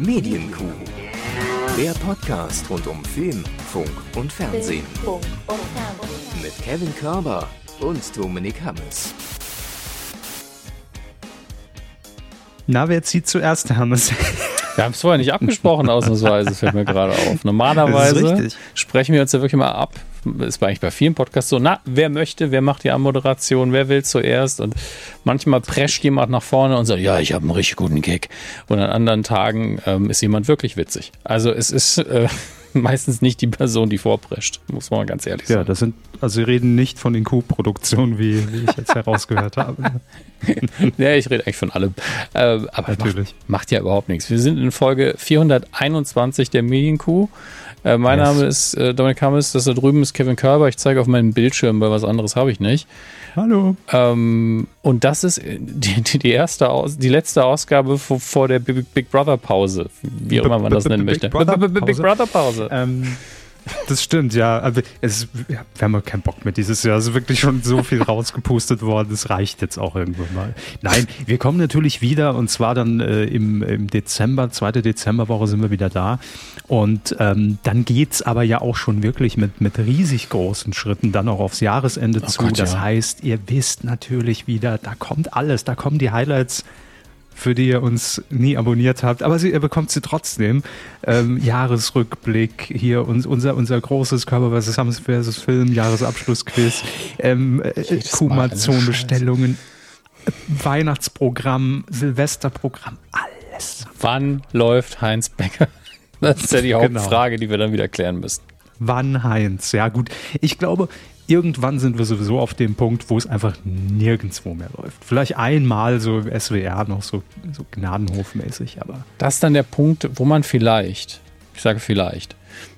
Medienkuh. Der Podcast rund um Film, Funk und Fernsehen. Mit Kevin Körber und Dominik Hammes. Na, wer zieht zuerst, Hammes? Wir haben es vorher nicht abgesprochen, ausnahmsweise, fällt mir gerade auf. Normalerweise sprechen wir uns ja wirklich mal ab. Ist eigentlich bei vielen Podcasts so, na, wer möchte, wer macht die Anmoderation, wer will zuerst? Und manchmal prescht jemand nach vorne und sagt, ja, ich habe einen richtig guten Gag. Und an anderen Tagen ähm, ist jemand wirklich witzig. Also es ist äh, meistens nicht die Person, die vorprescht, muss man ganz ehrlich sagen. Ja, das sind, also Sie reden nicht von den Q-Produktionen, wie, wie ich jetzt herausgehört habe. ja, ich rede eigentlich von allem. Äh, aber Natürlich. Macht, macht, ja überhaupt nichts. Wir sind in Folge 421 der Medienkuh. Äh, mein yes. Name ist äh, Dominik Hammes, das da drüben ist Kevin Körber. Ich zeige auf meinem Bildschirm, weil was anderes habe ich nicht. Hallo. Ähm, und das ist die, die, die, erste die letzte Ausgabe vor, vor der Big, Big Brother Pause, wie auch immer man das nennen möchte. Big Brother Pause. Ähm, das stimmt, ja. Aber es, wir haben ja keinen Bock mehr dieses Jahr. Es ist wirklich schon so viel rausgepustet worden. Es reicht jetzt auch irgendwann mal. Nein, wir kommen natürlich wieder und zwar dann äh, im, im Dezember, zweite Dezemberwoche sind wir wieder da. Und ähm, dann geht's aber ja auch schon wirklich mit, mit riesig großen Schritten dann auch aufs Jahresende oh zu. Gott, das ja. heißt, ihr wisst natürlich wieder, da kommt alles, da kommen die Highlights für die ihr uns nie abonniert habt, aber sie, ihr bekommt sie trotzdem. Ähm, Jahresrückblick, hier uns, unser, unser großes Körper versus Hams versus Film, Jahresabschlussquiz, ähm, äh, Kumazon-Bestellungen, Weihnachtsprogramm, Silvesterprogramm, alles. Wann läuft Heinz Becker? Das ist ja die genau. Hauptfrage, genau. die wir dann wieder klären müssen. Wann Heinz? Ja gut, ich glaube, irgendwann sind wir sowieso auf dem Punkt, wo es einfach nirgendwo mehr läuft. Vielleicht einmal so SWR noch so, so Gnadenhofmäßig, aber. Das ist dann der Punkt, wo man vielleicht, ich sage vielleicht,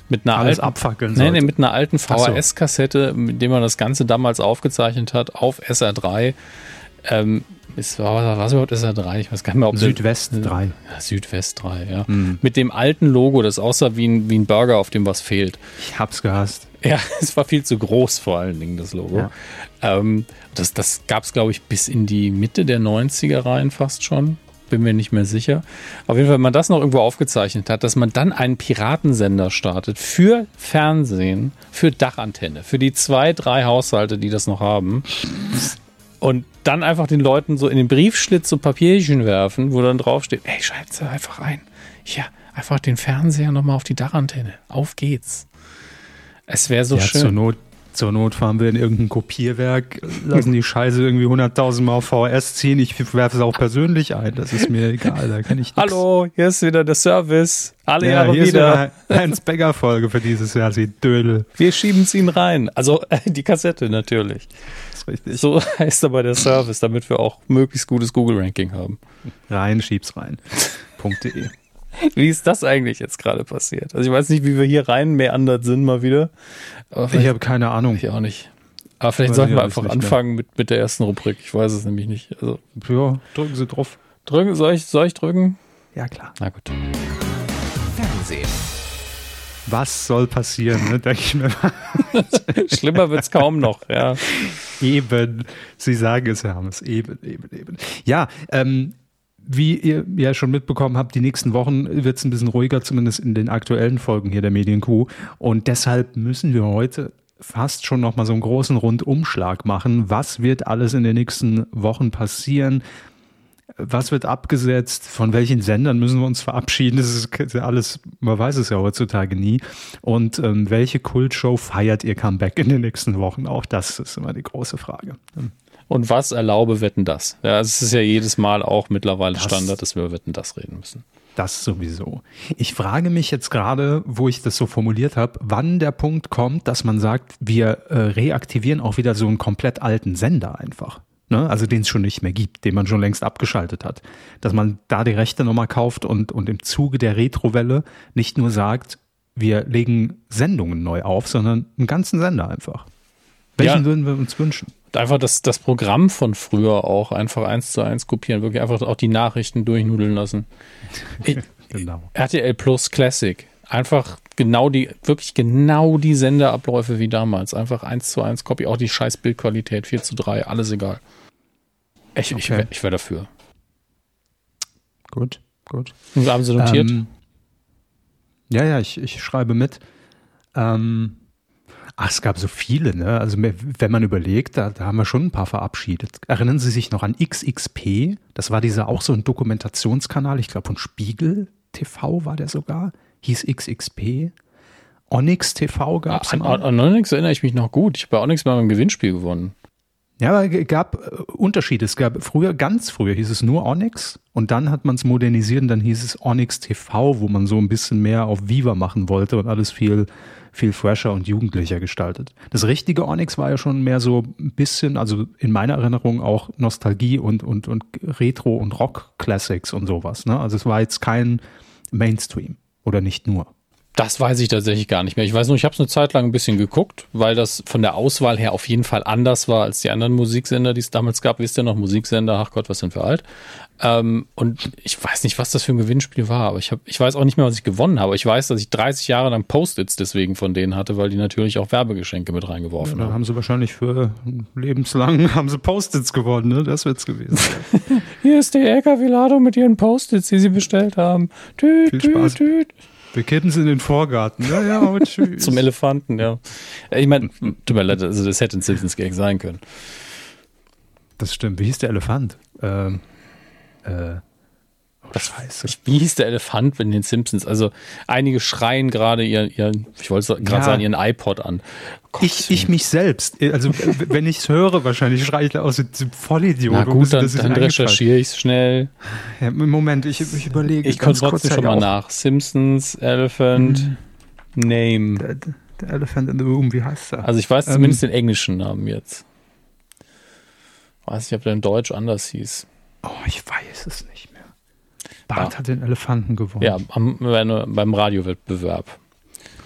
mit einer Alles alten, abfackeln nee, nee, mit einer alten VHS-Kassette, mit der man das Ganze damals aufgezeichnet hat, auf SR3. Ähm, ist, war, was überhaupt SR3? Ich weiß gar nicht mehr, ob Südwest 3. Ja, Südwest 3, ja. Mhm. Mit dem alten Logo, das aussah wie ein, wie ein Burger, auf dem was fehlt. Ich hab's gehasst. Ja, es war viel zu groß vor allen Dingen, das Logo. Ja. Ähm, das das gab es, glaube ich, bis in die Mitte der 90er rein fast schon. Bin mir nicht mehr sicher. Auf jeden Fall, wenn man das noch irgendwo aufgezeichnet hat, dass man dann einen Piratensender startet für Fernsehen, für Dachantenne, für die zwei, drei Haushalte, die das noch haben. Und dann einfach den Leuten so in den Briefschlitz so Papierchen werfen, wo dann draufsteht, ey, schreibt einfach ein. Ja, einfach den Fernseher nochmal auf die Dachantenne. Auf geht's. Es wäre so ja, schön. Zur Not, zur Not fahren wir in irgendein Kopierwerk, lassen die Scheiße irgendwie 100.000 Mal auf VHS ziehen. Ich werfe es auch persönlich ein. Das ist mir egal. Da kann ich nix. Hallo, hier ist wieder der Service. Alle ja, Jahre hier wieder. Ist wieder Heinz Becker Folge für dieses Jahr. Sie Dödel. Wir schieben es ihnen rein. Also die Kassette natürlich. Ist richtig. So heißt aber der Service, damit wir auch möglichst gutes Google Ranking haben. Rein, schieb's rein. .de. Wie ist das eigentlich jetzt gerade passiert? Also ich weiß nicht, wie wir hier rein meandert sind mal wieder. ich habe keine Ahnung. Ich auch nicht. Aber vielleicht sollten wir einfach anfangen mit, mit der ersten Rubrik. Ich weiß es nämlich nicht. Also, ja, drücken Sie drauf. Drücken, soll ich, soll ich drücken? Ja, klar. Na gut. Fernsehen. Was soll passieren, ne, denke ich mir Schlimmer wird es kaum noch, ja. Eben. Sie sagen es, Herr Hammes. Eben, eben, eben. Ja, ähm, wie ihr ja schon mitbekommen habt, die nächsten Wochen wird es ein bisschen ruhiger, zumindest in den aktuellen Folgen hier der Medienkuh. Und deshalb müssen wir heute fast schon nochmal so einen großen Rundumschlag machen. Was wird alles in den nächsten Wochen passieren? Was wird abgesetzt? Von welchen Sendern müssen wir uns verabschieden? Das ist alles, man weiß es ja heutzutage nie. Und ähm, welche Kultshow feiert ihr Comeback in den nächsten Wochen? Auch das ist immer die große Frage. Und was erlaube Wetten das? Ja, es ist ja jedes Mal auch mittlerweile das, Standard, dass wir über Wetten das reden müssen. Das sowieso. Ich frage mich jetzt gerade, wo ich das so formuliert habe, wann der Punkt kommt, dass man sagt, wir äh, reaktivieren auch wieder so einen komplett alten Sender einfach. Ne? Also den es schon nicht mehr gibt, den man schon längst abgeschaltet hat. Dass man da die Rechte nochmal kauft und, und im Zuge der Retrowelle nicht nur sagt, wir legen Sendungen neu auf, sondern einen ganzen Sender einfach. Welchen ja. würden wir uns wünschen? einfach das, das Programm von früher auch einfach eins zu eins kopieren, wirklich einfach auch die Nachrichten durchnudeln lassen. genau. RTL Plus Classic. Einfach genau die, wirklich genau die Sendeabläufe wie damals. Einfach eins zu eins Copy, auch die scheiß Bildqualität, 4 zu 3, alles egal. Ich, okay. ich, ich wäre dafür. Gut. gut. Und haben Sie notiert? Ähm, ja, ja, ich, ich schreibe mit. Ähm, ach, es gab so viele, ne? Also wenn man überlegt, da, da haben wir schon ein paar verabschiedet. Erinnern Sie sich noch an XXP? Das war dieser auch so ein Dokumentationskanal, ich glaube von Spiegel TV war der sogar. Hieß XXP. Onyx TV gab es. An, an Onyx erinnere ich mich noch gut. Ich habe bei Onyx mal beim Gewinnspiel gewonnen. Ja, aber es gab äh, Unterschiede. Es gab früher, ganz früher hieß es nur Onyx und dann hat man es modernisiert und dann hieß es Onyx TV, wo man so ein bisschen mehr auf Viva machen wollte und alles viel, viel fresher und jugendlicher gestaltet. Das richtige Onyx war ja schon mehr so ein bisschen, also in meiner Erinnerung auch Nostalgie und, und, und Retro und Rock Classics und sowas. Ne? Also es war jetzt kein Mainstream oder nicht nur. Das weiß ich tatsächlich gar nicht mehr. Ich weiß nur, ich habe es eine Zeit lang ein bisschen geguckt, weil das von der Auswahl her auf jeden Fall anders war als die anderen Musiksender, die es damals gab. Wisst ihr noch, Musiksender, ach Gott, was sind wir alt? Ähm, und ich weiß nicht, was das für ein Gewinnspiel war, aber ich, hab, ich weiß auch nicht mehr, was ich gewonnen habe. Ich weiß, dass ich 30 Jahre lang Post-its deswegen von denen hatte, weil die natürlich auch Werbegeschenke mit reingeworfen ja, haben. haben sie wahrscheinlich für lebenslang haben sie Post-its gewonnen, ne? Das wird's gewesen. Hier ist die LKW-Ladung mit ihren Post-its, die sie bestellt haben. Tüt, Viel Spaß. Tüt, tüt. Wir kippen es in den Vorgarten. Ja, ja, und tschüss. Zum Elefanten, ja. Ich meine, tut mir leid, also das hätte ein Simpsons Gag sein können. Das stimmt. Wie hieß der Elefant? Ähm, äh, das Scheiße. Wie hieß der Elefant in den Simpsons? Also einige schreien gerade ihren, ihren ich wollte gerade ja. sagen, ihren iPod an. Gott, ich, ich mich selbst. Also wenn ich es höre, wahrscheinlich schreie ich da aus dem Vollidiot. Na gut, dann, dann recherchiere ich es schnell. Ja, Moment, ich, ich überlege. Ich komme trotzdem schon mal nach. Simpsons, Elephant, hm. Name. Der, der, Elephant in the Room, wie heißt er? Also ich weiß ähm, zumindest den englischen Namen jetzt. Weiß nicht, ob der in Deutsch anders hieß. Oh, ich weiß es nicht. Bart ja. hat den Elefanten gewonnen. Ja, am, beim Radiowettbewerb.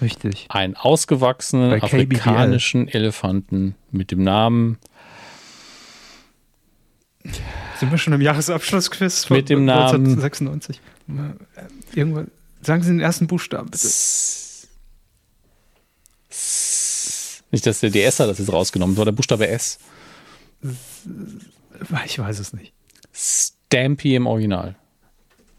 Richtig. Ein ausgewachsenen afrikanischen Elefanten mit dem Namen. Sind wir schon im Jahresabschlussquiz von mit dem Namen 1996? Irgendwann. Sagen Sie den ersten Buchstaben, bitte. Nicht, dass der DS hat das jetzt rausgenommen, war der Buchstabe S. Ich weiß es nicht. Stampy im Original.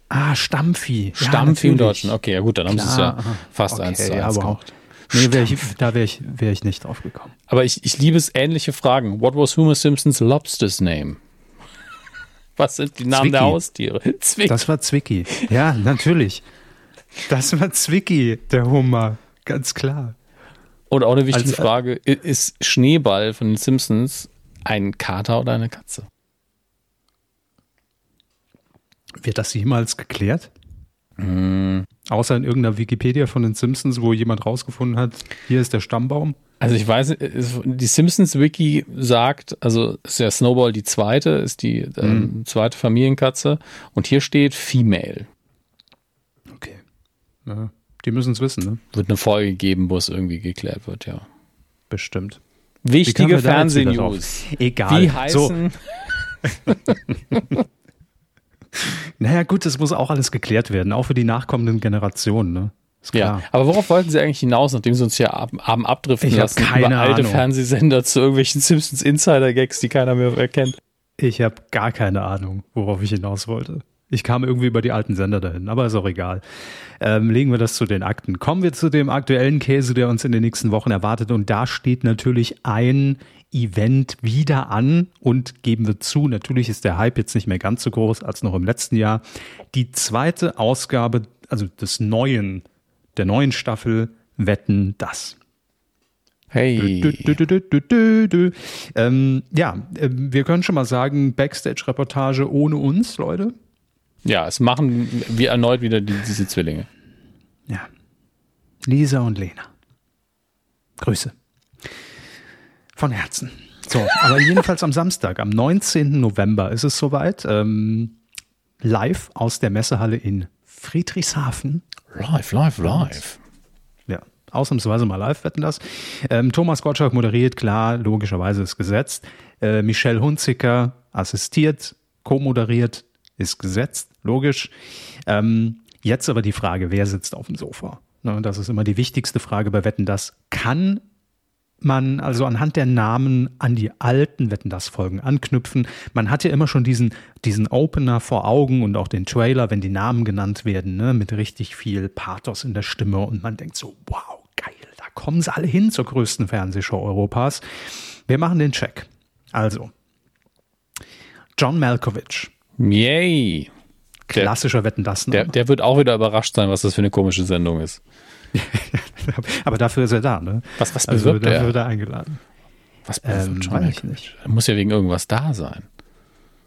Ah, Stammvieh. Stammvieh ja, im Deutschen. Okay, ja gut, dann haben sie es ja fast okay, eins zu eins ja, gemacht. Nee, wär ich, da wäre ich, wär ich nicht drauf gekommen. Aber ich, ich liebe es, ähnliche Fragen. What was Homer Simpsons Lobster's name? Was sind die Namen Zwicky. der Haustiere? Zwicky. Das war Zwicky. Ja, natürlich. Das war Zwicky, der Hummer. Ganz klar. Und auch eine wichtige Als, Frage: Ist Schneeball von den Simpsons ein Kater oder eine Katze? Wird das jemals geklärt? Mm. Außer in irgendeiner Wikipedia von den Simpsons, wo jemand rausgefunden hat, hier ist der Stammbaum. Also ich weiß, die Simpsons-Wiki sagt, also ist ja Snowball die zweite, ist die ähm, mm. zweite Familienkatze und hier steht Female. Okay. Ja, die müssen es wissen, ne? Wird eine Folge geben, wo es irgendwie geklärt wird, ja. Bestimmt. Wichtige Fernsehnews. Egal. Wie heißen... So. Naja, gut, das muss auch alles geklärt werden, auch für die nachkommenden Generationen, ne? Ja, aber worauf wollten Sie eigentlich hinaus, nachdem Sie uns hier haben abdriften ich lassen keine über alte Ahnung. Fernsehsender zu irgendwelchen Simpsons Insider-Gags, die keiner mehr erkennt? Ich habe gar keine Ahnung, worauf ich hinaus wollte. Ich kam irgendwie über die alten Sender dahin, aber ist auch egal. Ähm, legen wir das zu den Akten. Kommen wir zu dem aktuellen Käse, der uns in den nächsten Wochen erwartet. Und da steht natürlich ein Event wieder an und geben wir zu, natürlich ist der Hype jetzt nicht mehr ganz so groß als noch im letzten Jahr. Die zweite Ausgabe, also des neuen, der neuen Staffel Wetten das. Hey. Du, du, du, ähm, ja, äh, wir können schon mal sagen, Backstage-Reportage ohne uns, Leute. Ja, es machen wir erneut wieder die, diese Zwillinge. Ja. Lisa und Lena. Grüße. Von Herzen. So, aber jedenfalls am Samstag, am 19. November ist es soweit. Ähm, live aus der Messehalle in Friedrichshafen. Live, live, live. Ja, ausnahmsweise mal live wetten das. Ähm, Thomas Gottschalk moderiert, klar, logischerweise ist gesetzt. Äh, Michelle Hunziker assistiert, co-moderiert, ist gesetzt, logisch. Ähm, jetzt aber die Frage, wer sitzt auf dem Sofa? Ne, das ist immer die wichtigste Frage bei Wetten das. Kann man also anhand der Namen an die alten Wetten das Folgen anknüpfen. Man hat ja immer schon diesen, diesen Opener vor Augen und auch den Trailer, wenn die Namen genannt werden, ne, mit richtig viel Pathos in der Stimme und man denkt so, wow, geil, da kommen sie alle hin zur größten Fernsehshow Europas. Wir machen den Check. Also, John Malkovich. Yay. Klassischer Wetten das. Der, der wird auch wieder überrascht sein, was das für eine komische Sendung ist. Aber dafür ist er da, ne? Was, was also bewirbt also, dafür er? wird er eingeladen. Was bewirbt ähm, weiß ich nicht. Er muss ja wegen irgendwas da sein.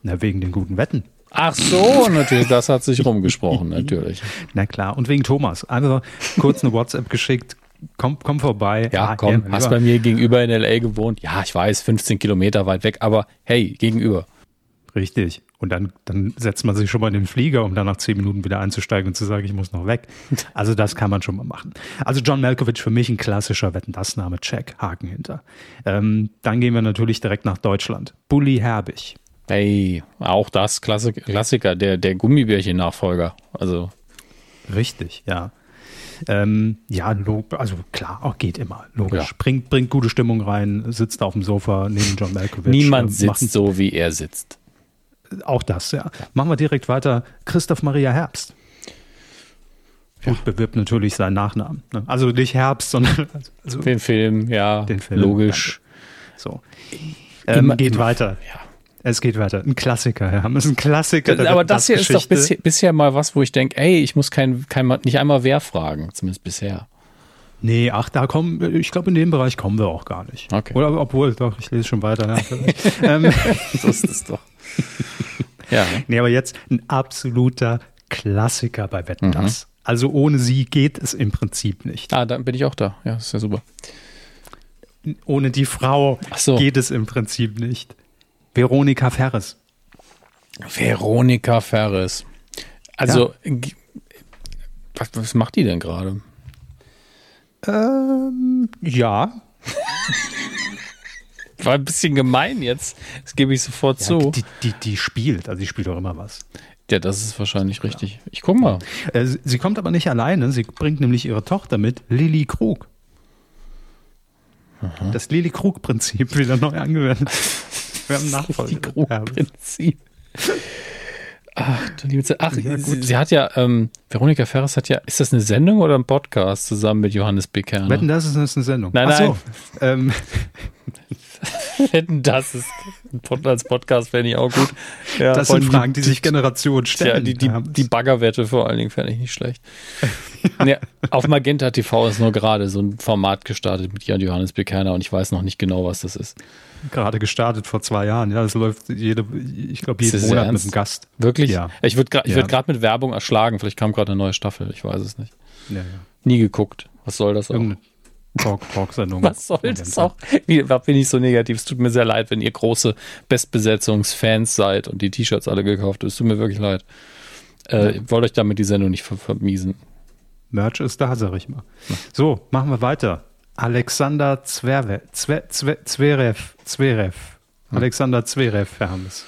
Na, wegen den guten Wetten. Ach so, natürlich, das hat sich rumgesprochen, natürlich. Na klar, und wegen Thomas. Einfach kurz eine WhatsApp geschickt, komm, komm vorbei. Ja, ah, komm, hast bei mir gegenüber in L.A. gewohnt. Ja, ich weiß, 15 Kilometer weit weg, aber hey, gegenüber. Richtig. Und dann, dann setzt man sich schon mal in den Flieger, um dann nach zehn Minuten wieder einzusteigen und zu sagen, ich muss noch weg. Also das kann man schon mal machen. Also John Malkovich für mich ein klassischer Wetten das Name, Check, Haken hinter. Ähm, dann gehen wir natürlich direkt nach Deutschland. Bully Herbig. Hey, auch das Klassik Klassiker, der, der Gummibärchen-Nachfolger. Also. Richtig, ja. Ähm, ja, also klar, auch geht immer, logisch. Ja. Bringt, bringt gute Stimmung rein, sitzt auf dem Sofa neben John Malkovich. Niemand äh, sitzt so, wie er sitzt. Auch das, ja. Machen wir direkt weiter. Christoph Maria Herbst. Gut, ja. bewirbt natürlich seinen Nachnamen. Ne? Also nicht Herbst, sondern also den Film, ja. Den Film, logisch. Danke. So. Ähm, geht weiter. Ja. Es geht weiter. Ein Klassiker, ja. Das ist ein Klassiker. Aber das hier ist doch bisher, bisher, mal was, wo ich denke, ey, ich muss kein, kein, nicht einmal wer fragen, zumindest bisher. Nee, ach, da kommen, ich glaube, in dem Bereich kommen wir auch gar nicht. Okay. Oder obwohl, doch, ich lese schon weiter. Ja, ähm, so ist es doch. Ja. Nee, aber jetzt ein absoluter Klassiker bei Wetten mhm. das. Also ohne sie geht es im Prinzip nicht. Ah, dann bin ich auch da. Ja, ist ja super. Ohne die Frau so. geht es im Prinzip nicht. Veronika Ferres. Veronika Ferres. Also, ja. was, was macht die denn gerade? Ähm, ja. War ein bisschen gemein jetzt. Das gebe ich sofort ja, zu. Die, die, die spielt, also die spielt doch immer was. Ja, das ist wahrscheinlich richtig. Ich guck mal. Äh, sie kommt aber nicht alleine. Sie bringt nämlich ihre Tochter mit, Lilly Krug. Aha. Das Lilly Krug-Prinzip wieder neu angewendet. Wir haben Nachfolger. Krug-Prinzip. Ach, du liebe. Ach, ja, sie, sie, hat ja, ähm, Veronika Ferres hat ja, ist das eine Sendung oder ein Podcast zusammen mit Johannes Becker? Wetten, das ist, das ist eine Sendung. Nein, Ach nein. So. Ähm. Wetten, das ist als Podcast fände ich auch gut. Ja, das sind Fragen, die, die sich Generationen stellen. Ja, die, die, die Baggerwette vor allen Dingen fände ich nicht schlecht. ja, auf Magenta TV ist nur gerade so ein Format gestartet mit Jan Johannes Bekerner und ich weiß noch nicht genau, was das ist. Gerade gestartet vor zwei Jahren. Ja, das läuft jede, ich glaube, jeden Monat ernst? mit einem Gast. Wirklich? Ja. Ich würde gerade ja. würd mit Werbung erschlagen. Vielleicht kam gerade eine neue Staffel. Ich weiß es nicht. Ja, ja. Nie geguckt. Was soll das auch? Irgendeine Talk, Talk-Sendung. Was soll das auch? Wie, bin ich so negativ? Es tut mir sehr leid, wenn ihr große Bestbesetzungsfans seid und die T-Shirts alle gekauft habt. Es tut mir wirklich leid. Äh, ja. Wollt euch damit die Sendung nicht vermiesen. Merch ist da, sag ich mal. So, machen wir weiter. Alexander Zverev. Zverev. Zverev. Hm. Alexander Zverev, Herr Hammes.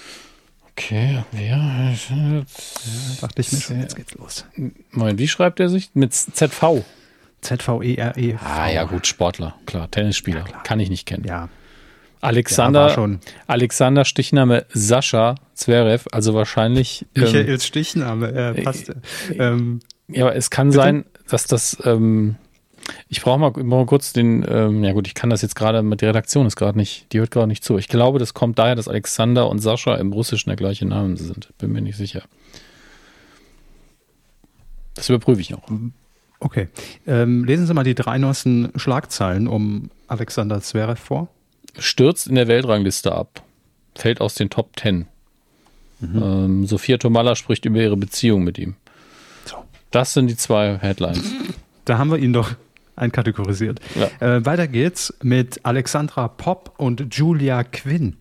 Okay, wer? Ja, dachte ich mir schon, jetzt geht's los. Moment, wie schreibt er sich? Mit ZV. Z-V-E-R-E. -E ah, ja, gut, Sportler, klar, Tennisspieler. Ja, klar. Kann ich nicht kennen. Ja. Alexander, ja, Alexander Stichname Sascha Zverev, also wahrscheinlich. Michaels ähm, Stichname, äh, passt. Äh, ähm, ja, aber es kann bitte? sein, dass das. Ähm, ich brauche mal, mal, kurz den. Ähm, ja, gut, ich kann das jetzt gerade. Die Redaktion ist gerade nicht. Die hört gerade nicht zu. Ich glaube, das kommt daher, dass Alexander und Sascha im Russischen der gleiche Name sind. Bin mir nicht sicher. Das überprüfe ich noch. Okay. Ähm, lesen Sie mal die drei neuesten Schlagzeilen um Alexander Zverev vor. Stürzt in der Weltrangliste ab. Fällt aus den Top Ten. Mhm. Ähm, Sophia Tomalla spricht über ihre Beziehung mit ihm. So. Das sind die zwei Headlines. Da haben wir ihn doch einkategorisiert. Ja. Äh, weiter geht's mit Alexandra Popp und Julia Quinn.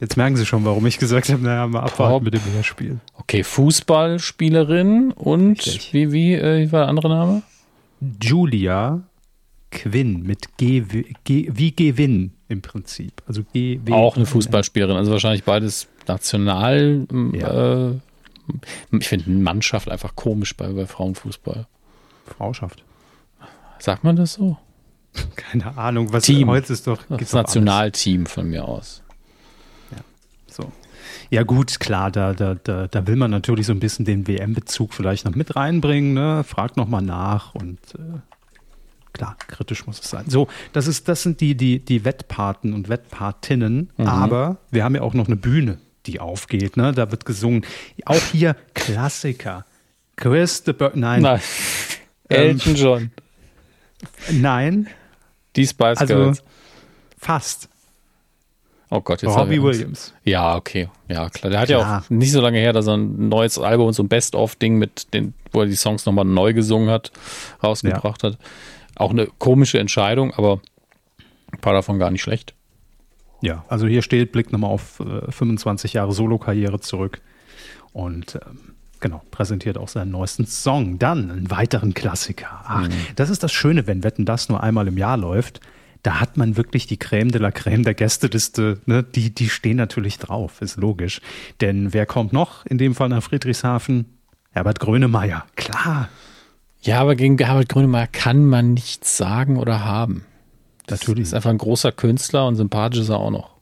Jetzt merken Sie schon, warum ich gesagt habe, naja, mal abwarten Pop. mit dem Hörspiel. Okay, Fußballspielerin und Richtig. wie, wie, äh, war der andere Name? Julia Quinn mit G, G wie Gewinn im Prinzip. Also G, w, Auch eine Fußballspielerin, also wahrscheinlich beides national. Ja. Äh, ich finde Mannschaft einfach komisch bei, bei Frauenfußball. Frauschaft. Sagt man das so? Keine Ahnung, was Team. heute ist doch. Das Nationalteam von mir aus. Ja, gut, klar, da, da, da, da will man natürlich so ein bisschen den WM-Bezug vielleicht noch mit reinbringen, ne? Fragt nochmal nach und äh, klar, kritisch muss es sein. So, das ist, das sind die, die, die Wettpaten und Wettpatinnen, mhm. aber wir haben ja auch noch eine Bühne, die aufgeht, ne? Da wird gesungen. Auch hier Klassiker. Chris the Bird, nein. nein. Elton John. Nein. Die Spice also, Girls. Fast. Oh Gott, jetzt Robbie Williams. Ja, okay. Ja, klar. Der hat klar. ja auch nicht so lange her, dass er ein neues Album, so ein Best-of-Ding mit den, wo er die Songs nochmal neu gesungen hat, rausgebracht ja. hat. Auch eine komische Entscheidung, aber ein paar davon gar nicht schlecht. Ja, also hier steht, Blick nochmal auf äh, 25 Jahre Solo-Karriere zurück. Und ähm, Genau, präsentiert auch seinen neuesten Song. Dann einen weiteren Klassiker. Ach, mhm. das ist das Schöne, wenn Wetten das nur einmal im Jahr läuft. Da hat man wirklich die Creme de la Creme der Gästeliste. Ne? Die, die stehen natürlich drauf, ist logisch. Denn wer kommt noch in dem Fall nach Friedrichshafen? Herbert Grönemeyer, klar. Ja, aber gegen Herbert Grönemeyer kann man nichts sagen oder haben. Das natürlich. ist einfach ein großer Künstler und sympathisch ist er auch noch.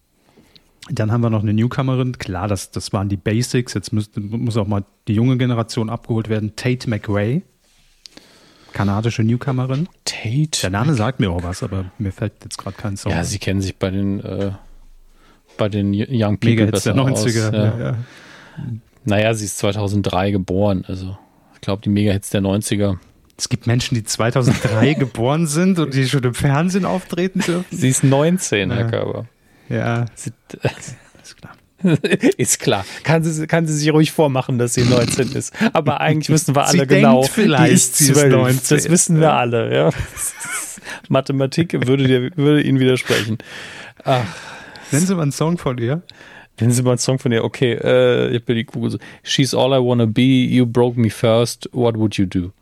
Dann haben wir noch eine Newcomerin. Klar, das, das waren die Basics. Jetzt muss, muss auch mal die junge Generation abgeholt werden. Tate McRae. Kanadische Newcomerin. Tate. Der Name sagt mir auch was, aber mir fällt jetzt gerade kein Song. Ja, sie kennen sich bei den, äh, bei den Young People Mega besser der 90er. Aus, ja. Ja, ja. Naja, sie ist 2003 geboren. Also, ich glaube, die Mega-Hits der 90er. Es gibt Menschen, die 2003 geboren sind und die schon im Fernsehen auftreten dürfen. Sie ist 19, Herr Körber. Ja. Ist klar. ist klar. Kann sie, kann sie sich ruhig vormachen, dass sie 19 ist. Aber eigentlich wissen wir alle sie genau. Vielleicht, ist 12. Ist das wissen wir alle. Ja. Mathematik würde, dir, würde Ihnen widersprechen. Ach. Nennen Sie mal einen Song von ihr. Nennen Sie mal einen Song von ihr. Okay, äh, ich habe die Kugel so. She's all I wanna be. You broke me first. What would you do?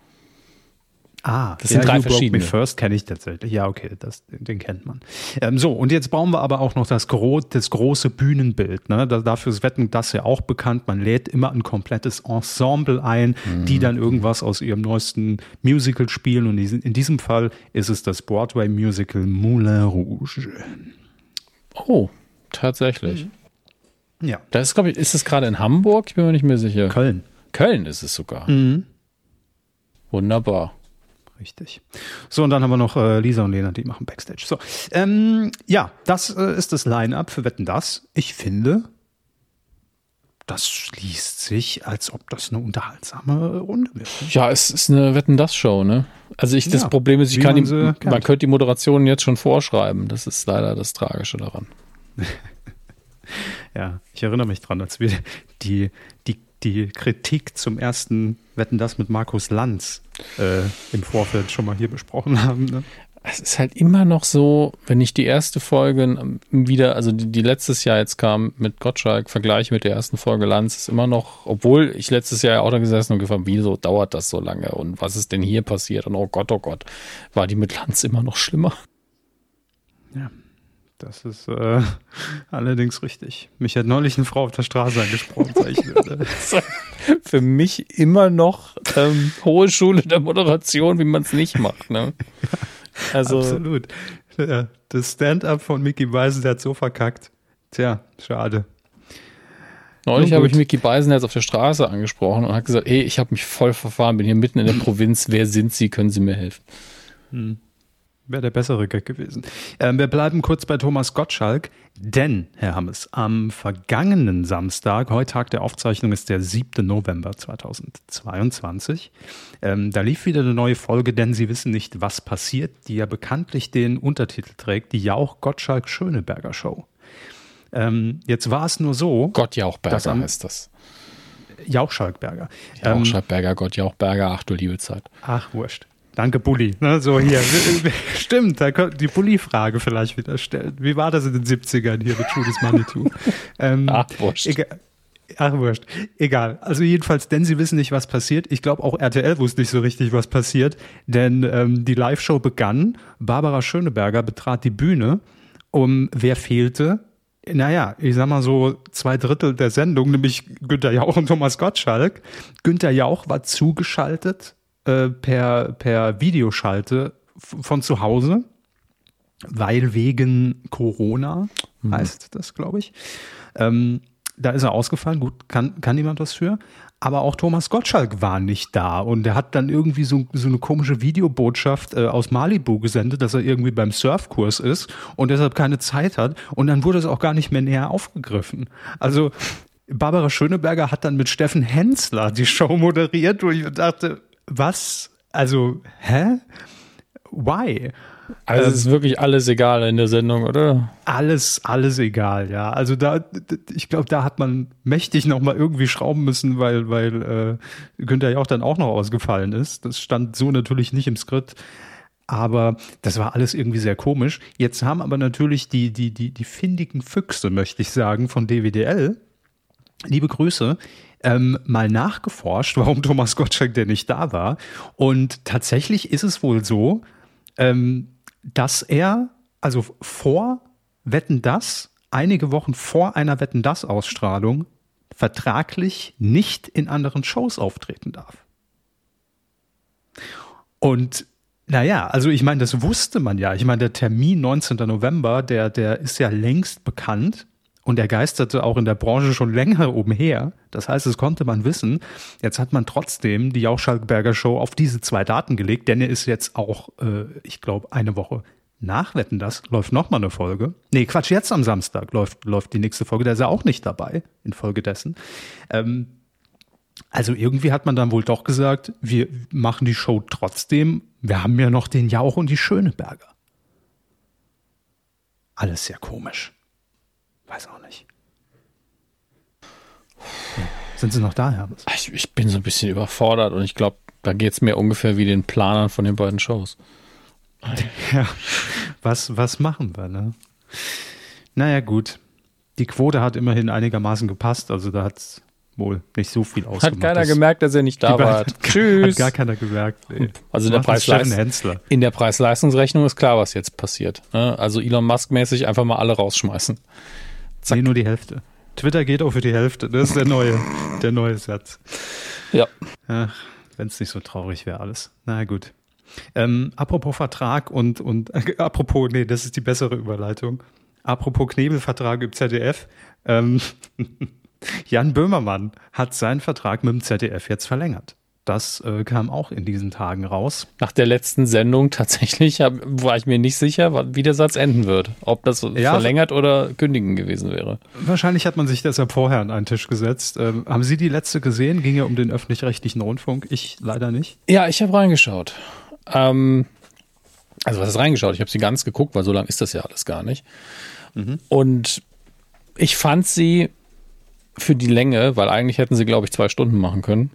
Ah, das sind ja, drei you verschiedene. Broke Me First kenne ich tatsächlich. Ja, okay, das, den kennt man. Ähm, so, und jetzt brauchen wir aber auch noch das, gro das große Bühnenbild. Ne? Da, dafür ist Wetten das ja auch bekannt. Man lädt immer ein komplettes Ensemble ein, mhm. die dann irgendwas aus ihrem neuesten Musical spielen. Und in diesem Fall ist es das Broadway-Musical Moulin Rouge. Oh, tatsächlich. Mhm. Ja. Das ist, glaube ich, ist es gerade in Hamburg? Ich bin mir nicht mehr sicher. Köln. Köln ist es sogar. Mhm. Wunderbar. Richtig. So, und dann haben wir noch äh, Lisa und Lena, die machen Backstage. So, ähm, ja, das äh, ist das Line-Up für Wetten, das. Ich finde, das schließt sich, als ob das eine unterhaltsame Runde wird. Ja, es ist eine Wetten, das Show, ne? Also ich, das ja, Problem ist, ich kann man, die, man könnte die Moderation jetzt schon vorschreiben. Das ist leider das Tragische daran. ja, ich erinnere mich dran, als wir die, die die Kritik zum ersten Wetten das mit Markus Lanz äh, im Vorfeld schon mal hier besprochen haben. Ne? Es ist halt immer noch so, wenn ich die erste Folge wieder, also die, die letztes Jahr jetzt kam mit Gottschalk, vergleiche mit der ersten Folge Lanz, ist immer noch, obwohl ich letztes Jahr auch da gesessen und gefragt, wieso dauert das so lange und was ist denn hier passiert und oh Gott, oh Gott, war die mit Lanz immer noch schlimmer. Ja, das ist äh, allerdings richtig. Mich hat neulich eine Frau auf der Straße angesprochen, sag ich würde. Für mich immer noch ähm, hohe Schule der Moderation, wie man es nicht macht. Ne? Also, Absolut. Ja, das Stand-up von Mickey Beisen, der hat so verkackt. Tja, schade. Neulich habe ich Mickey Beisenherz auf der Straße angesprochen und hat gesagt, hey, ich habe mich voll verfahren, bin hier mitten in der Provinz, wer sind Sie, können Sie mir helfen? Hm. Wäre der bessere Gag gewesen. Ähm, wir bleiben kurz bei Thomas Gottschalk, denn, Herr Hammes, am vergangenen Samstag, heute Tag der Aufzeichnung ist der 7. November 2022, ähm, da lief wieder eine neue Folge, denn Sie wissen nicht, was passiert, die ja bekanntlich den Untertitel trägt, die Jauch-Gottschalk-Schöneberger Show. Ähm, jetzt war es nur so. Gott Jauchberger heißt das. Jauch-Schalkberger. Jauch-Schalkberger, Gott Jauchberger, ach du liebe Zeit. Ach, wurscht. Danke, Bulli. Ne, so hier. Stimmt, da könnte die Bulli-Frage vielleicht wieder stellen. Wie war das in den 70ern hier mit Judith Manitou? ähm, Ach, wurscht. Egal. Ach, wurscht. Egal. Also jedenfalls, denn sie wissen nicht, was passiert. Ich glaube, auch RTL wusste nicht so richtig, was passiert. Denn ähm, die Live-Show begann. Barbara Schöneberger betrat die Bühne. Um wer fehlte? Naja, ich sag mal so zwei Drittel der Sendung, nämlich Günter Jauch und Thomas Gottschalk. Günter Jauch war zugeschaltet äh, per, per Videoschalte von zu Hause. weil wegen Corona, mhm. heißt das, glaube ich. Ähm, da ist er ausgefallen. Gut, kann, kann niemand was für. Aber auch Thomas Gottschalk war nicht da und er hat dann irgendwie so, so eine komische Videobotschaft äh, aus Malibu gesendet, dass er irgendwie beim Surfkurs ist und deshalb keine Zeit hat. Und dann wurde es auch gar nicht mehr näher aufgegriffen. Also Barbara Schöneberger hat dann mit Steffen Hensler die Show moderiert, wo ich dachte, was? Also, hä? Why? Also ähm, es ist wirklich alles egal in der Sendung, oder? Alles, alles egal, ja. Also da, ich glaube, da hat man mächtig nochmal irgendwie schrauben müssen, weil, weil äh, Günther ja auch dann auch noch ausgefallen ist. Das stand so natürlich nicht im Skript. Aber das war alles irgendwie sehr komisch. Jetzt haben aber natürlich die, die, die, die findigen Füchse, möchte ich sagen, von DWDL, liebe Grüße, ähm, mal nachgeforscht, warum Thomas Gottschalk denn nicht da war. Und tatsächlich ist es wohl so, ähm, dass er, also vor Wetten das, einige Wochen vor einer Wetten das Ausstrahlung, vertraglich nicht in anderen Shows auftreten darf. Und naja, also ich meine, das wusste man ja. Ich meine, der Termin 19. November, der, der ist ja längst bekannt und er geisterte auch in der Branche schon länger umher. Das heißt, es konnte man wissen. Jetzt hat man trotzdem die Jauch-Schalkberger Show auf diese zwei Daten gelegt, denn er ist jetzt auch, äh, ich glaube, eine Woche nach Wetten das läuft nochmal eine Folge. Nee, Quatsch, jetzt am Samstag läuft, läuft die nächste Folge. Da ist er auch nicht dabei, infolgedessen. Ähm, also irgendwie hat man dann wohl doch gesagt, wir machen die Show trotzdem. Wir haben ja noch den Jauch und die Schöneberger. Alles sehr komisch. Weiß auch nicht. Sind Sie noch da, Herbert? Ich, ich bin so ein bisschen überfordert und ich glaube, da geht es mir ungefähr wie den Planern von den beiden Shows. Ja, was, was machen wir, ne? Naja, gut. Die Quote hat immerhin einigermaßen gepasst, also da hat es wohl nicht so viel ausgemacht. Hat keiner gemerkt, dass er nicht da war. Hat, Tschüss. Hat gar keiner gemerkt. Nee. Also in der, Preis in der Preis-Leistungsrechnung ist klar, was jetzt passiert. Ne? Also Elon Musk-mäßig einfach mal alle rausschmeißen. Zack. Nee, nur die Hälfte. Twitter geht auch für die Hälfte. Das ist der neue, der neue Satz. Ja. Wenn es nicht so traurig wäre alles. Na gut. Ähm, apropos Vertrag und, und äh, apropos, nee, das ist die bessere Überleitung. Apropos Knebelvertrag im ZDF. Ähm, Jan Böhmermann hat seinen Vertrag mit dem ZDF jetzt verlängert. Das äh, kam auch in diesen Tagen raus. Nach der letzten Sendung tatsächlich hab, war ich mir nicht sicher, wie der Satz enden wird. Ob das ja, verlängert oder kündigen gewesen wäre. Wahrscheinlich hat man sich deshalb vorher an einen Tisch gesetzt. Ähm, haben Sie die letzte gesehen? Ging ja um den öffentlich-rechtlichen Rundfunk. Ich leider nicht. Ja, ich habe reingeschaut. Ähm, also was ist reingeschaut? Ich habe sie ganz geguckt, weil so lang ist das ja alles gar nicht. Mhm. Und ich fand sie für die Länge, weil eigentlich hätten sie, glaube ich, zwei Stunden machen können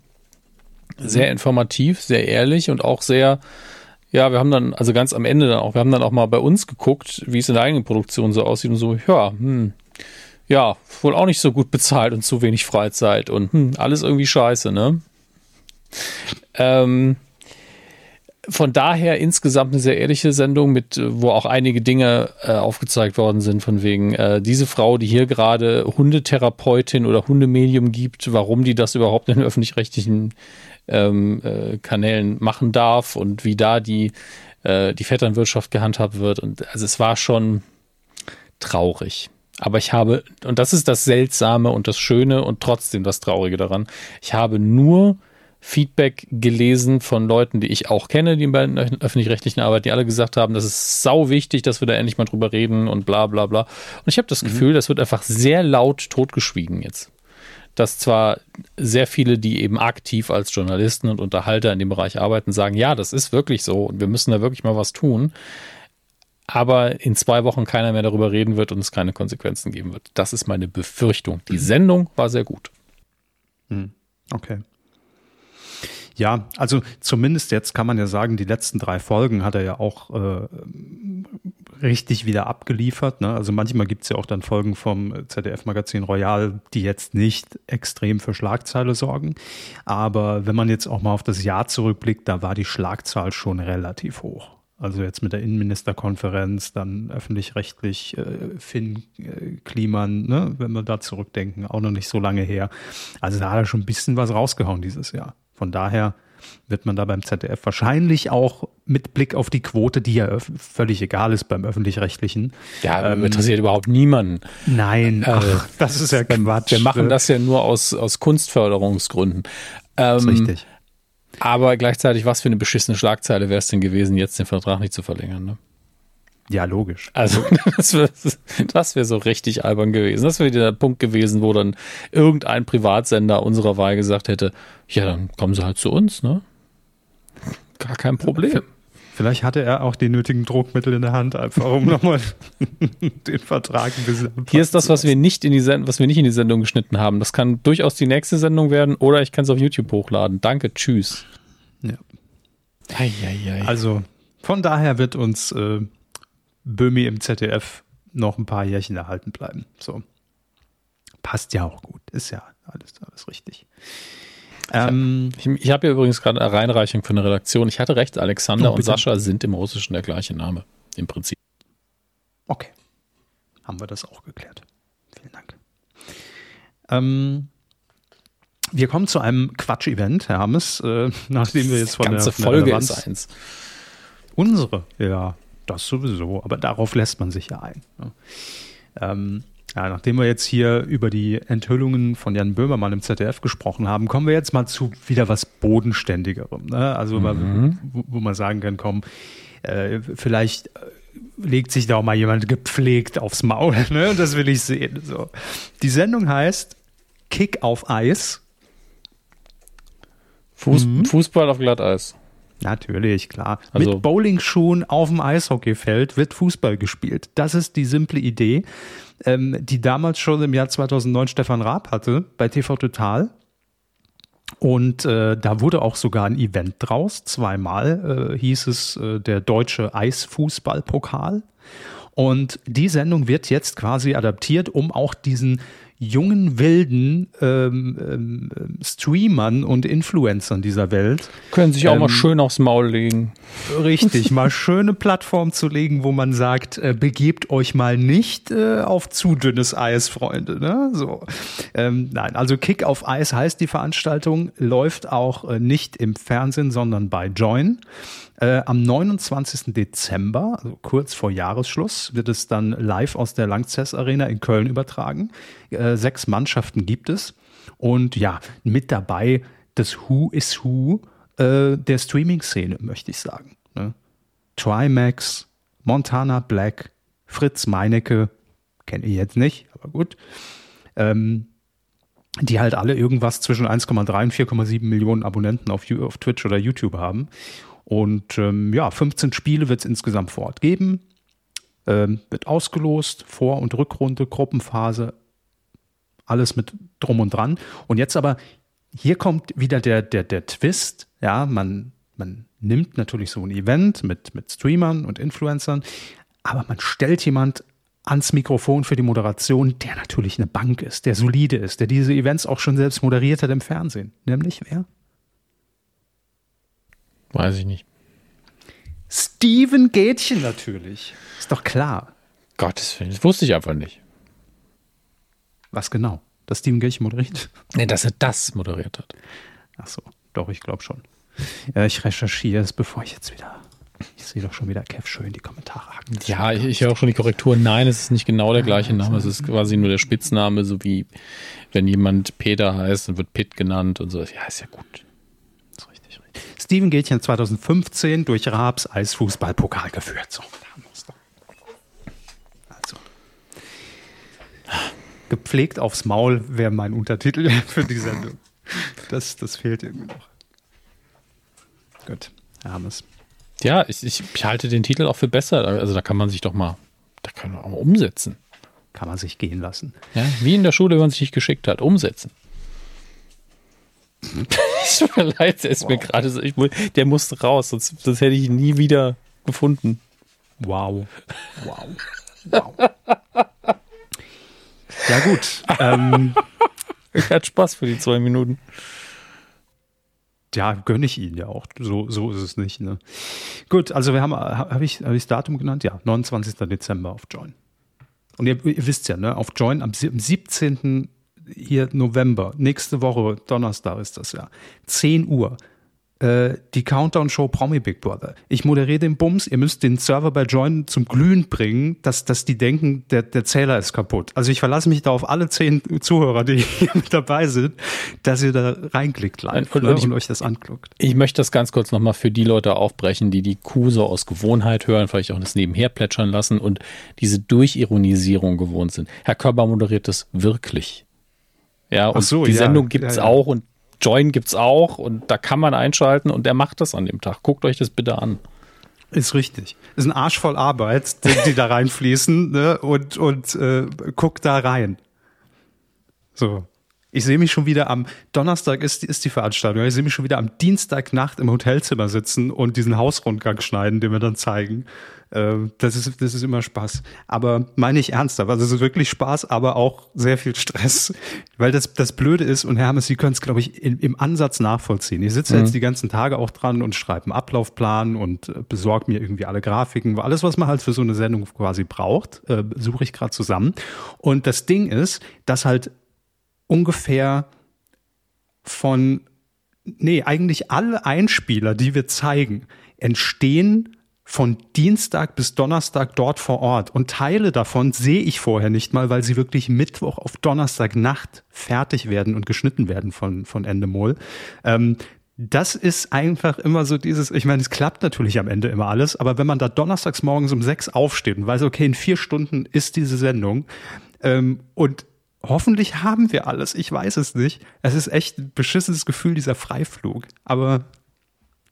sehr informativ, sehr ehrlich und auch sehr, ja, wir haben dann, also ganz am Ende dann auch, wir haben dann auch mal bei uns geguckt, wie es in der eigenen Produktion so aussieht und so, ja, hm, ja, wohl auch nicht so gut bezahlt und zu wenig Freizeit und hm, alles irgendwie scheiße, ne? Ähm, von daher insgesamt eine sehr ehrliche Sendung, mit, wo auch einige Dinge äh, aufgezeigt worden sind, von wegen äh, diese Frau, die hier gerade Hundetherapeutin oder Hundemedium gibt, warum die das überhaupt in öffentlich-rechtlichen ähm, äh, Kanälen machen darf und wie da die, äh, die Vetternwirtschaft gehandhabt wird. Und also es war schon traurig. Aber ich habe, und das ist das Seltsame und das Schöne und trotzdem das Traurige daran, ich habe nur Feedback gelesen von Leuten, die ich auch kenne, die bei der öffentlich-rechtlichen Arbeit, die alle gesagt haben, das ist sau wichtig, dass wir da endlich mal drüber reden und bla bla bla. Und ich habe das mhm. Gefühl, das wird einfach sehr laut totgeschwiegen jetzt dass zwar sehr viele, die eben aktiv als Journalisten und Unterhalter in dem Bereich arbeiten, sagen, ja, das ist wirklich so und wir müssen da wirklich mal was tun, aber in zwei Wochen keiner mehr darüber reden wird und es keine Konsequenzen geben wird. Das ist meine Befürchtung. Die Sendung war sehr gut. Hm, okay. Ja, also zumindest jetzt kann man ja sagen, die letzten drei Folgen hat er ja auch äh, richtig wieder abgeliefert. Ne? Also manchmal gibt es ja auch dann Folgen vom ZDF-Magazin Royal, die jetzt nicht extrem für Schlagzeile sorgen. Aber wenn man jetzt auch mal auf das Jahr zurückblickt, da war die Schlagzahl schon relativ hoch. Also jetzt mit der Innenministerkonferenz, dann öffentlich-rechtlich äh, Finn äh, Kliman, ne, wenn wir da zurückdenken, auch noch nicht so lange her. Also da hat er schon ein bisschen was rausgehauen dieses Jahr. Von daher wird man da beim ZDF wahrscheinlich auch mit Blick auf die Quote, die ja völlig egal ist beim öffentlich-rechtlichen. Ja, ähm, interessiert überhaupt niemanden. Nein, äh, ach, das ist ja Quatsch. Wir machen das ja nur aus, aus Kunstförderungsgründen. Ähm, richtig. Aber gleichzeitig, was für eine beschissene Schlagzeile wäre es denn gewesen, jetzt den Vertrag nicht zu verlängern, ne? Ja, logisch. Also, das wäre wär so richtig albern gewesen. Das wäre der Punkt gewesen, wo dann irgendein Privatsender unserer Wahl gesagt hätte: Ja, dann kommen Sie halt zu uns, ne? Gar kein Problem. Vielleicht hatte er auch die nötigen Druckmittel in der Hand, einfach um nochmal den Vertrag ein bisschen. Hier ist das, was wir nicht in die Sendung, was wir nicht in die Sendung geschnitten haben. Das kann durchaus die nächste Sendung werden oder ich kann es auf YouTube hochladen. Danke, tschüss. Ja. Ei, ei, ei. Also von daher wird uns äh, Böhmi im ZDF noch ein paar Jährchen erhalten bleiben. So. Passt ja auch gut. Ist ja alles, alles richtig. Ähm, ich, ich habe ja übrigens gerade eine Reinreichung für eine Redaktion. Ich hatte recht, Alexander oh, und Sascha sind im Russischen der gleiche Name. Im Prinzip. Okay. Haben wir das auch geklärt. Vielen Dank. Ähm, wir kommen zu einem Quatsch-Event, Herr Hammes, äh, nachdem wir jetzt von ganze der Folge ist eins. Unsere, ja, das sowieso, aber darauf lässt man sich ja ein. Ne? Ähm, ja, nachdem wir jetzt hier über die Enthüllungen von Jan Böhmermann im ZDF gesprochen haben, kommen wir jetzt mal zu wieder was Bodenständigerem. Ne? Also, mhm. wo, wo, man sagen kann, komm, äh, vielleicht äh, legt sich da auch mal jemand gepflegt aufs Maul. Ne? Das will ich sehen. So. Die Sendung heißt Kick auf Eis. Fuß, mhm. Fußball auf Glatteis. Natürlich, klar. Also, Mit Bowlingschuhen auf dem Eishockeyfeld wird Fußball gespielt. Das ist die simple Idee, ähm, die damals schon im Jahr 2009 Stefan Raab hatte bei TV Total. Und äh, da wurde auch sogar ein Event draus. Zweimal äh, hieß es äh, der deutsche Eisfußballpokal. Und die Sendung wird jetzt quasi adaptiert, um auch diesen jungen, wilden ähm, ähm, Streamern und Influencern dieser Welt. Können sich auch ähm, mal schön aufs Maul legen. Richtig, mal schöne Plattform zu legen, wo man sagt, äh, begebt euch mal nicht äh, auf zu dünnes Eis, Freunde. Ne? So. Ähm, nein, also Kick auf Eis heißt die Veranstaltung, läuft auch äh, nicht im Fernsehen, sondern bei Join. Äh, am 29. Dezember, also kurz vor Jahresschluss, wird es dann live aus der Langzess Arena in Köln übertragen. Äh, sechs Mannschaften gibt es. Und ja, mit dabei das Who is Who äh, der Streaming-Szene, möchte ich sagen. Ne? Trimax, Montana Black, Fritz Meinecke, kenne ich jetzt nicht, aber gut. Ähm, die halt alle irgendwas zwischen 1,3 und 4,7 Millionen Abonnenten auf, auf Twitch oder YouTube haben. Und ähm, ja, 15 Spiele wird es insgesamt vor Ort geben. Ähm, wird ausgelost, Vor- und Rückrunde, Gruppenphase, alles mit drum und dran. Und jetzt aber, hier kommt wieder der, der, der Twist. Ja, man, man nimmt natürlich so ein Event mit, mit Streamern und Influencern, aber man stellt jemand ans Mikrofon für die Moderation, der natürlich eine Bank ist, der solide ist, der diese Events auch schon selbst moderiert hat im Fernsehen. Nämlich wer? Weiß ich nicht. Steven Gätchen natürlich. Ist doch klar. Gottes Willen, das wusste ich einfach nicht. Was genau? Dass Steven Gätchen moderiert? Nee, dass er das moderiert hat. Ach so, doch, ich glaube schon. Ja, ich recherchiere es, bevor ich jetzt wieder. Ich sehe doch schon wieder Kev schön die Kommentare hacken. Ja, ich, ich höre auch schon die Korrektur. Nein, es ist nicht genau der gleiche Name. Es ist quasi nur der Spitzname, so wie wenn jemand Peter heißt, dann wird Pitt genannt und so. Ja, ist ja gut. Steven Gätchen 2015 durch Raabs Eisfußballpokal geführt. So, also. Gepflegt aufs Maul wäre mein Untertitel für die Sendung. Das, das fehlt irgendwie noch. Gut, Hermes. Ja, ich, ich, ich, halte den Titel auch für besser. Also da kann man sich doch mal, da kann man auch mal umsetzen. Kann man sich gehen lassen. Ja, wie in der Schule, wenn man sich geschickt hat, umsetzen. Es tut mir leid, der ist wow. mir gerade so. Ich, der musste raus, sonst, sonst hätte ich ihn nie wieder gefunden. Wow. Wow. Wow. ja, gut. Ähm, ich hatte Spaß für die zwei Minuten. Ja, gönne ich ihn ja auch. So, so ist es nicht. Ne? Gut, also wir haben, habe ich, hab ich das Datum genannt? Ja, 29. Dezember auf Join. Und ihr, ihr wisst ja, ne, auf Join am, am 17 hier November, nächste Woche, Donnerstag ist das ja, 10 Uhr, äh, die Countdown-Show Promi Big Brother. Ich moderiere den Bums, ihr müsst den Server bei Join zum Glühen bringen, dass, dass die denken, der, der Zähler ist kaputt. Also ich verlasse mich da auf alle zehn Zuhörer, die hier mit dabei sind, dass ihr da reinklickt live und, ne, und, und euch das anguckt. Ich möchte das ganz kurz nochmal für die Leute aufbrechen, die die Kuh so aus Gewohnheit hören, vielleicht auch das nebenher plätschern lassen und diese Durchironisierung gewohnt sind. Herr Körber moderiert das wirklich. Ja, und so, die ja, Sendung gibt's ja, ja. auch und Join gibt's auch und da kann man einschalten und der macht das an dem Tag. Guckt euch das bitte an. Ist richtig. Ist ein Arsch voll Arbeit, die, die da reinfließen ne? und, und äh, guckt da rein. So. Ich sehe mich schon wieder am Donnerstag ist, ist die Veranstaltung. Ich sehe mich schon wieder am Dienstagnacht im Hotelzimmer sitzen und diesen Hausrundgang schneiden, den wir dann zeigen. Ähm, das ist, das ist immer Spaß. Aber meine ich ernsthaft. Also es ist wirklich Spaß, aber auch sehr viel Stress. Weil das, das Blöde ist, und Herr Hermes, Sie können es, glaube ich, im, im Ansatz nachvollziehen. Ich sitze mhm. jetzt die ganzen Tage auch dran und schreibe einen Ablaufplan und äh, besorge mir irgendwie alle Grafiken. Alles, was man halt für so eine Sendung quasi braucht, äh, suche ich gerade zusammen. Und das Ding ist, dass halt ungefähr von, nee, eigentlich alle Einspieler, die wir zeigen, entstehen von Dienstag bis Donnerstag dort vor Ort. Und Teile davon sehe ich vorher nicht mal, weil sie wirklich Mittwoch auf Donnerstagnacht fertig werden und geschnitten werden von, von Endemol. Ähm, das ist einfach immer so dieses, ich meine, es klappt natürlich am Ende immer alles, aber wenn man da donnerstags morgens um sechs aufsteht und weiß, okay, in vier Stunden ist diese Sendung ähm, und hoffentlich haben wir alles, ich weiß es nicht. Es ist echt ein beschissenes Gefühl, dieser Freiflug. Aber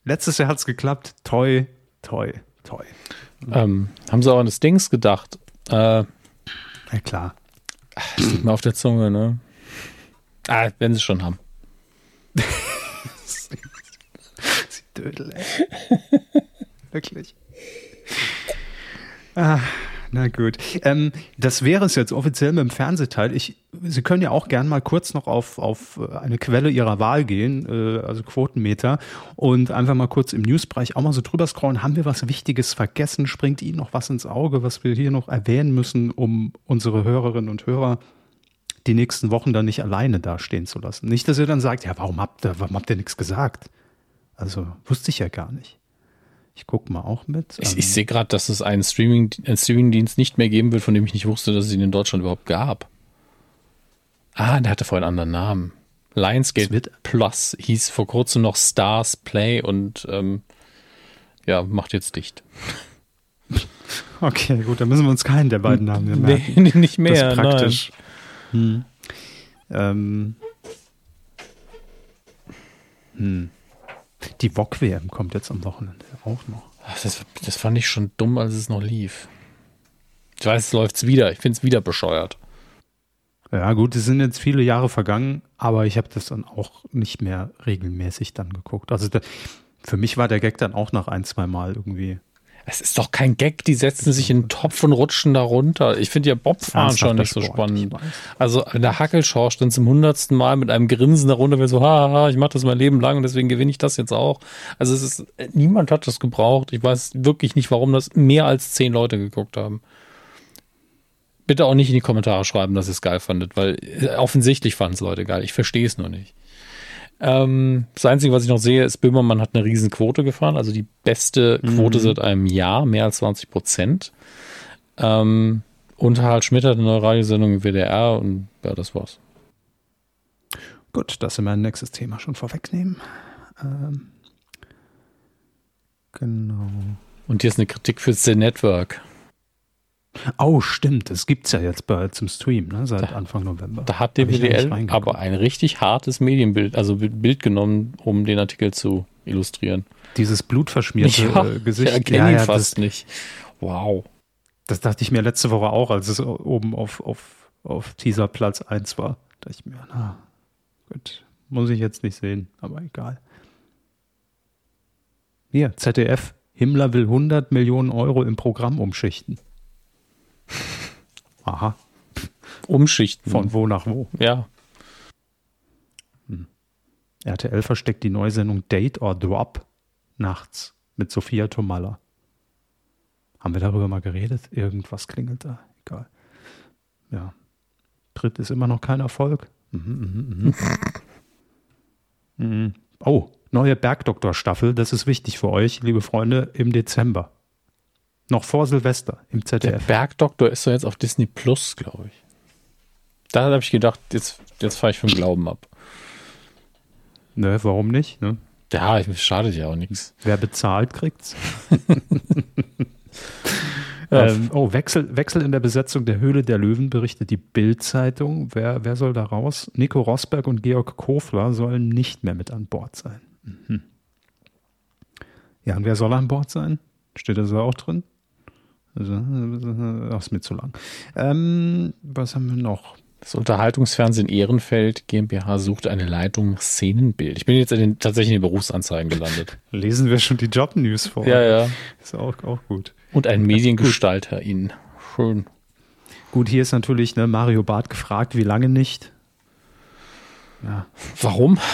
letztes Jahr hat es geklappt. Toi, toi toi. Ähm, haben sie auch an das Dings gedacht? Äh, ja, klar. Das liegt mir auf der Zunge, ne? Ah, werden sie schon haben. sie Dödel, ey. Wirklich. Ah. Na gut. Ähm, das wäre es jetzt offiziell mit dem Fernsehteil. Ich, Sie können ja auch gern mal kurz noch auf, auf eine Quelle Ihrer Wahl gehen, äh, also Quotenmeter, und einfach mal kurz im Newsbereich auch mal so drüber scrollen. Haben wir was Wichtiges vergessen? Springt Ihnen noch was ins Auge, was wir hier noch erwähnen müssen, um unsere Hörerinnen und Hörer die nächsten Wochen dann nicht alleine dastehen zu lassen? Nicht, dass ihr dann sagt, ja, warum habt ihr, warum habt ihr nichts gesagt? Also wusste ich ja gar nicht. Ich gucke mal auch mit. Ich, ich ähm, sehe gerade, dass es einen Streaming, einen Streamingdienst nicht mehr geben wird, von dem ich nicht wusste, dass es ihn in Deutschland überhaupt gab. Ah, der hatte vorhin einen anderen Namen. Lionsgate Plus hieß vor kurzem noch Stars Play und ähm, ja, macht jetzt dicht. Okay, gut, dann müssen wir uns keinen der beiden Namen mehr merken. Nee, nicht mehr. Das ist praktisch. Hm. Ähm. Hm. Die VOG-WM kommt jetzt am Wochenende auch noch. Das, das, fand ich schon dumm, als es noch lief. Ich weiß, es läuft wieder. Ich finde es wieder bescheuert. Ja, gut, es sind jetzt viele Jahre vergangen, aber ich habe das dann auch nicht mehr regelmäßig dann geguckt. Also da, für mich war der Gag dann auch nach ein, zwei Mal irgendwie es ist doch kein Gag, die setzen sich in einen Topf und rutschen da runter. Ich finde ja Bobfahren schon nicht so spannend. Also in der Hackelschorsch dann zum hundertsten Mal mit einem Grinsen darunter, will so, haha, ich mache das mein Leben lang und deswegen gewinne ich das jetzt auch. Also es ist, niemand hat das gebraucht. Ich weiß wirklich nicht, warum das mehr als zehn Leute geguckt haben. Bitte auch nicht in die Kommentare schreiben, dass ihr es geil fandet, weil äh, offensichtlich fanden es Leute geil. Ich verstehe es nur nicht. Ähm, das Einzige, was ich noch sehe, ist, Böhmermann hat eine riesen Quote gefahren, also die beste Quote mhm. seit einem Jahr, mehr als 20 Prozent. Ähm, und Harald Schmidt hat eine neue Radiosendung im WDR und ja, das war's. Gut, dass wir mein nächstes Thema schon vorwegnehmen. Ähm, genau. Und hier ist eine Kritik für The Network. Oh, stimmt. Das gibt es ja jetzt bei, zum Stream, ne? seit da, Anfang November. Da hat DWDL aber ein richtig hartes Medienbild, also Bild genommen, um den Artikel zu illustrieren. Dieses blutverschmierte ja, äh, Gesicht. Ich erkenne ja, ihn ja, fast das, nicht. Wow. Das dachte ich mir letzte Woche auch, als es oben auf, auf, auf Teaser Platz 1 war. Da dachte ich mir, na, gut, muss ich jetzt nicht sehen, aber egal. Hier, ZDF. Himmler will 100 Millionen Euro im Programm umschichten. Aha. Umschichten. Von wo nach wo? Ja. Hm. RTL versteckt die Neusendung Date or Drop nachts mit Sophia Tomalla. Haben wir darüber mal geredet? Irgendwas klingelt da. Egal. Ja. Tritt ist immer noch kein Erfolg. Mhm, mhm, mhm. mhm. Oh, Neue Bergdoktor-Staffel, das ist wichtig für euch, liebe Freunde, im Dezember. Noch vor Silvester im ZDF. Der Bergdoktor ist doch jetzt auf Disney Plus, glaube ich. Da habe ich gedacht, jetzt, jetzt fahre ich vom Glauben ab. Ne, warum nicht? Ne? Ja, schadet ja auch nichts. Wer bezahlt, kriegt's. ähm, oh, Wechsel, Wechsel in der Besetzung der Höhle der Löwen berichtet die Bild-Zeitung. Wer, wer soll da raus? Nico Rosberg und Georg Kofler sollen nicht mehr mit an Bord sein. Mhm. Ja, und wer soll an Bord sein? Steht da so auch drin? Also, das ist mir zu lang. Ähm, was haben wir noch? Das Unterhaltungsfernsehen Ehrenfeld GmbH sucht eine Leitung Szenenbild. Ich bin jetzt in den, tatsächlich in den Berufsanzeigen gelandet. Lesen wir schon die Job-News vor. Ja, ja. Ist auch, auch gut. Und ein Mediengestalter Ihnen. Schön. Gut, hier ist natürlich ne, Mario Barth gefragt, wie lange nicht? Ja. Warum?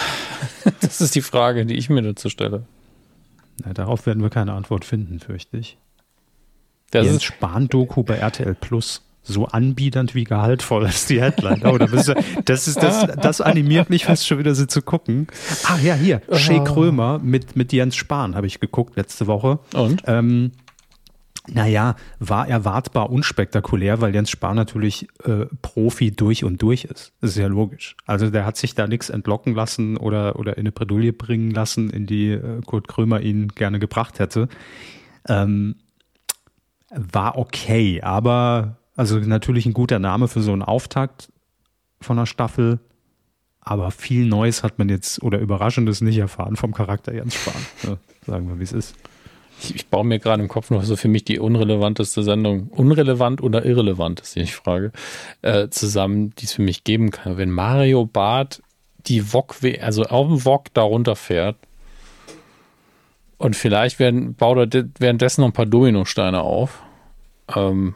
Das ist die Frage, die ich mir dazu stelle. Na, darauf werden wir keine Antwort finden, fürchte ich. Das Jens Spahn-Doku bei RTL Plus. So anbiedernd wie gehaltvoll ist die Headline. Oh, da bist du, das, ist, das, das animiert mich fast schon wieder, sie zu gucken. Ah ja, hier, Shea Krömer mit, mit Jens Spahn habe ich geguckt letzte Woche. Und? Ähm, naja, war erwartbar unspektakulär, weil Jens Spahn natürlich äh, Profi durch und durch ist. Das ist ja logisch. Also der hat sich da nichts entlocken lassen oder, oder in eine Bredouille bringen lassen, in die äh, Kurt Krömer ihn gerne gebracht hätte. Ähm, war okay, aber also natürlich ein guter Name für so einen Auftakt von einer Staffel. Aber viel Neues hat man jetzt oder Überraschendes nicht erfahren vom Charakter Jens Spahn. Ja, sagen wir, wie es ist. Ich, ich baue mir gerade im Kopf noch so für mich die unrelevanteste Sendung, unrelevant oder irrelevant ist die Frage, äh, zusammen, die es für mich geben kann. Wenn Mario Barth die Wok, also auf dem Wok da runterfährt und vielleicht werden, baut er währenddessen noch ein paar Dominosteine auf. Ähm,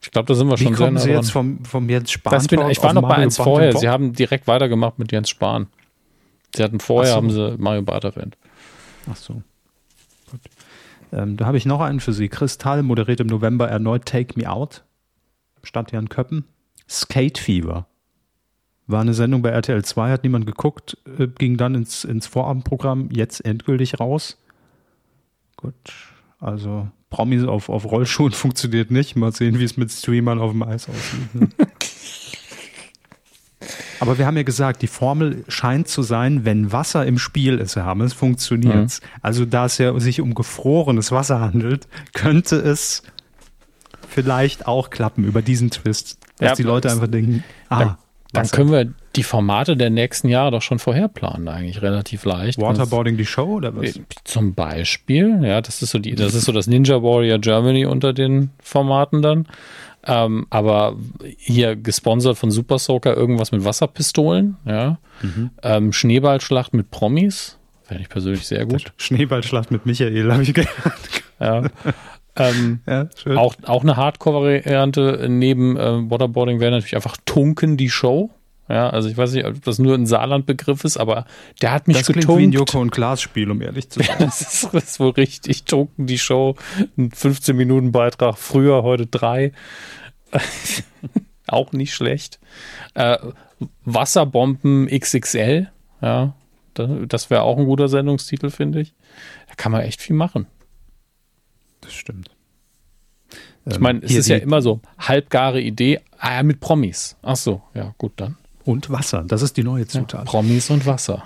ich glaube, da sind wir schon Wie kommen Sie jetzt vom, vom Jens Spahn? Bin, ich war noch bei eins vorher. Sie haben direkt weitergemacht mit Jens Spahn. Sie hatten vorher, so. haben sie Mario Barth erwähnt. Ach so. Gut. Ähm, da habe ich noch einen für Sie. Kristall moderiert im November erneut Take Me Out. Statt Jan Köppen. Skate Fever. War eine Sendung bei RTL 2, hat niemand geguckt, äh, ging dann ins, ins Vorabendprogramm, jetzt endgültig raus. Gut, also Promis auf, auf Rollschuhen funktioniert nicht. Mal sehen, wie es mit Streamern auf dem Eis aussieht. Ne? Aber wir haben ja gesagt, die Formel scheint zu sein, wenn Wasser im Spiel ist, Herr Hammes, funktioniert es. Mhm. Also da es ja sich um gefrorenes Wasser handelt, könnte es vielleicht auch klappen über diesen Twist, dass ja, die Leute einfach denken, ah, dann können wir die Formate der nächsten Jahre doch schon vorher planen, eigentlich relativ leicht. Waterboarding die Show oder was? Zum Beispiel, ja, das ist so die, das ist so das Ninja Warrior Germany unter den Formaten dann. Ähm, aber hier gesponsert von Super Soaker irgendwas mit Wasserpistolen, ja. Mhm. Ähm, Schneeballschlacht mit Promis, fände ich persönlich sehr gut. Schneeballschlacht mit Michael, habe ich gehört. Ja. Ähm, ja, auch, auch eine Hardcore-Variante neben äh, Waterboarding wäre natürlich einfach Tunken die Show. Ja, also ich weiß nicht, ob das nur ein Saarland-Begriff ist, aber der hat mich das getunkt. Das klingt wie ein Joko und Glas-Spiel, um ehrlich zu sein. das, ist, das ist wohl richtig. Tunken die Show, ein 15-Minuten-Beitrag, früher, heute drei. auch nicht schlecht. Äh, Wasserbomben XXL, ja, das wäre auch ein guter Sendungstitel, finde ich. Da kann man echt viel machen. Das stimmt. Ich meine, es ist ja immer so, halbgare Idee, ah ja, mit Promis. Ach so, ja, gut dann. Und Wasser, das ist die neue Zutat. Ja, Promis und Wasser.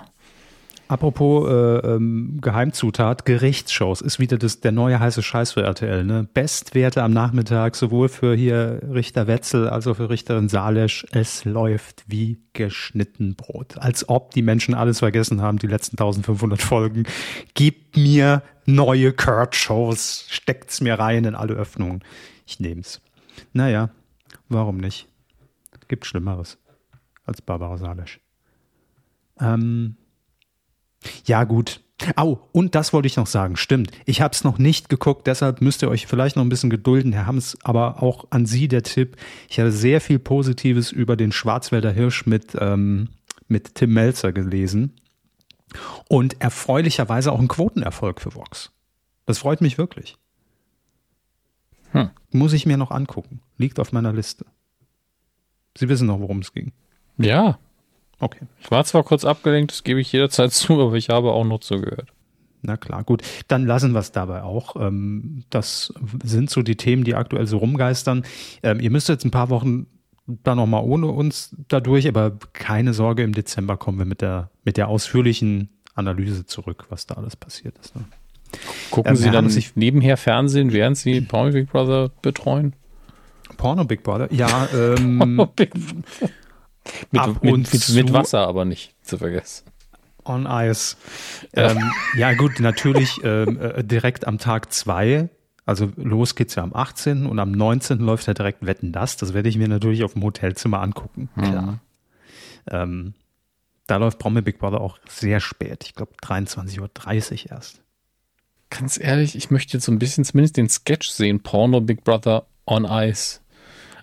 Apropos äh, ähm, Geheimzutat, Gerichtsshows ist wieder das, der neue heiße Scheiß für RTL. Ne? Bestwerte am Nachmittag, sowohl für hier Richter Wetzel als auch für Richterin Salesch. Es läuft wie geschnitten Brot. Als ob die Menschen alles vergessen haben, die letzten 1500 Folgen. Gib mir neue Kurt-Shows, steckt's mir rein in alle Öffnungen. Ich nehm's. Naja, warum nicht? Gibt Schlimmeres als Barbara Salesch. Ähm, ja, gut. Au, und das wollte ich noch sagen. Stimmt. Ich habe es noch nicht geguckt, deshalb müsst ihr euch vielleicht noch ein bisschen gedulden, Herr Hams. Aber auch an Sie der Tipp. Ich habe sehr viel Positives über den Schwarzwälder Hirsch mit, ähm, mit Tim Melzer gelesen. Und erfreulicherweise auch ein Quotenerfolg für Vox. Das freut mich wirklich. Hm. Muss ich mir noch angucken. Liegt auf meiner Liste. Sie wissen noch, worum es ging. Ja, Okay. Ich war zwar kurz abgelenkt, das gebe ich jederzeit zu, aber ich habe auch noch zugehört. Na klar, gut. Dann lassen wir es dabei auch. Ähm, das sind so die Themen, die aktuell so rumgeistern. Ähm, ihr müsst jetzt ein paar Wochen da nochmal ohne uns dadurch, aber keine Sorge, im Dezember kommen wir mit der, mit der ausführlichen Analyse zurück, was da alles passiert ist. Ne? Gucken ähm, Sie dann sich nebenher Fernsehen, während Sie Porno Big Brother betreuen? Porno Big Brother? Ja, ähm, Big mit, mit, mit, mit Wasser aber nicht zu vergessen. On Ice. Ähm, ja, gut, natürlich ähm, äh, direkt am Tag zwei. Also los geht's ja am 18. und am 19. läuft ja direkt Wetten das. Das werde ich mir natürlich auf dem Hotelzimmer angucken. Mhm. Klar. Ähm, da läuft Promi Big Brother auch sehr spät. Ich glaube 23.30 Uhr erst. Ganz ehrlich, ich möchte jetzt so ein bisschen zumindest den Sketch sehen. Porno Big Brother on Ice.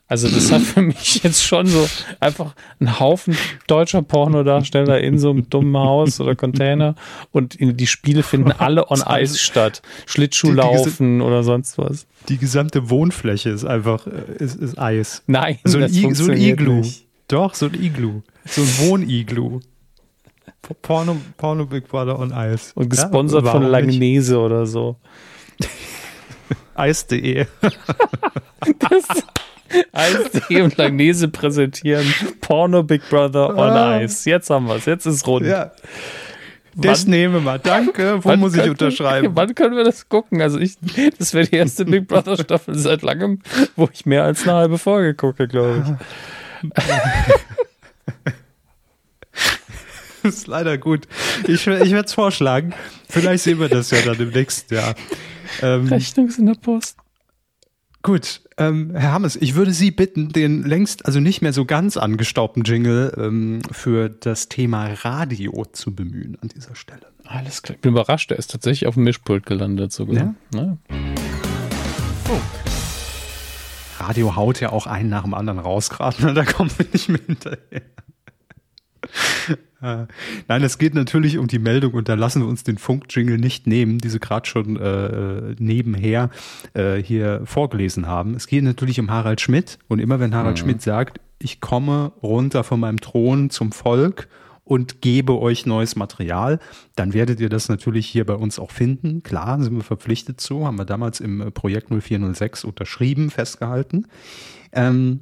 Also das hat für mich jetzt schon so einfach ein Haufen deutscher Pornodarsteller in so einem dummen Haus oder Container und die Spiele finden alle on Ice statt. Schlittschuhlaufen oder sonst was. Die gesamte Wohnfläche ist einfach äh, ist, ist Eis. Nein, so ein, I, so ein Iglu. Nicht. Doch, so ein Iglu. So ein Wohniglu. Porno, Porno Big Brother on Ice. Und gesponsert ja, von Langnese oder so. Eis.de. das, Eis.de und Langnese präsentieren Porno Big Brother on ah. Ice. Jetzt haben wir es, jetzt ist rund. Ja. Das wann, nehmen wir. Danke. Wo muss ich unterschreiben? Wann können wir das gucken? Also ich, das wäre die erste Big Brother Staffel seit langem, wo ich mehr als eine halbe Folge gucke, glaube ich. das ist leider gut. Ich, ich werde es vorschlagen. Vielleicht sehen wir das ja dann im nächsten Jahr. Ähm, Rechnung in der Post. Gut, ähm, Herr Hammes, ich würde Sie bitten, den längst, also nicht mehr so ganz angestaubten Jingle ähm, für das Thema Radio zu bemühen an dieser Stelle. Alles klar. Ich bin überrascht, er ist tatsächlich auf dem Mischpult gelandet sogar. Ja? Ne? Oh. Radio haut ja auch einen nach dem anderen raus gerade, ne? da kommen wir nicht mehr hinterher. Äh, nein, es geht natürlich um die Meldung und da lassen wir uns den Funk-Jingle nicht nehmen, die Sie gerade schon äh, nebenher äh, hier vorgelesen haben. Es geht natürlich um Harald Schmidt und immer wenn Harald mhm. Schmidt sagt, ich komme runter von meinem Thron zum Volk und gebe euch neues Material, dann werdet ihr das natürlich hier bei uns auch finden. Klar, sind wir verpflichtet zu, haben wir damals im Projekt 0406 unterschrieben, festgehalten. Ähm,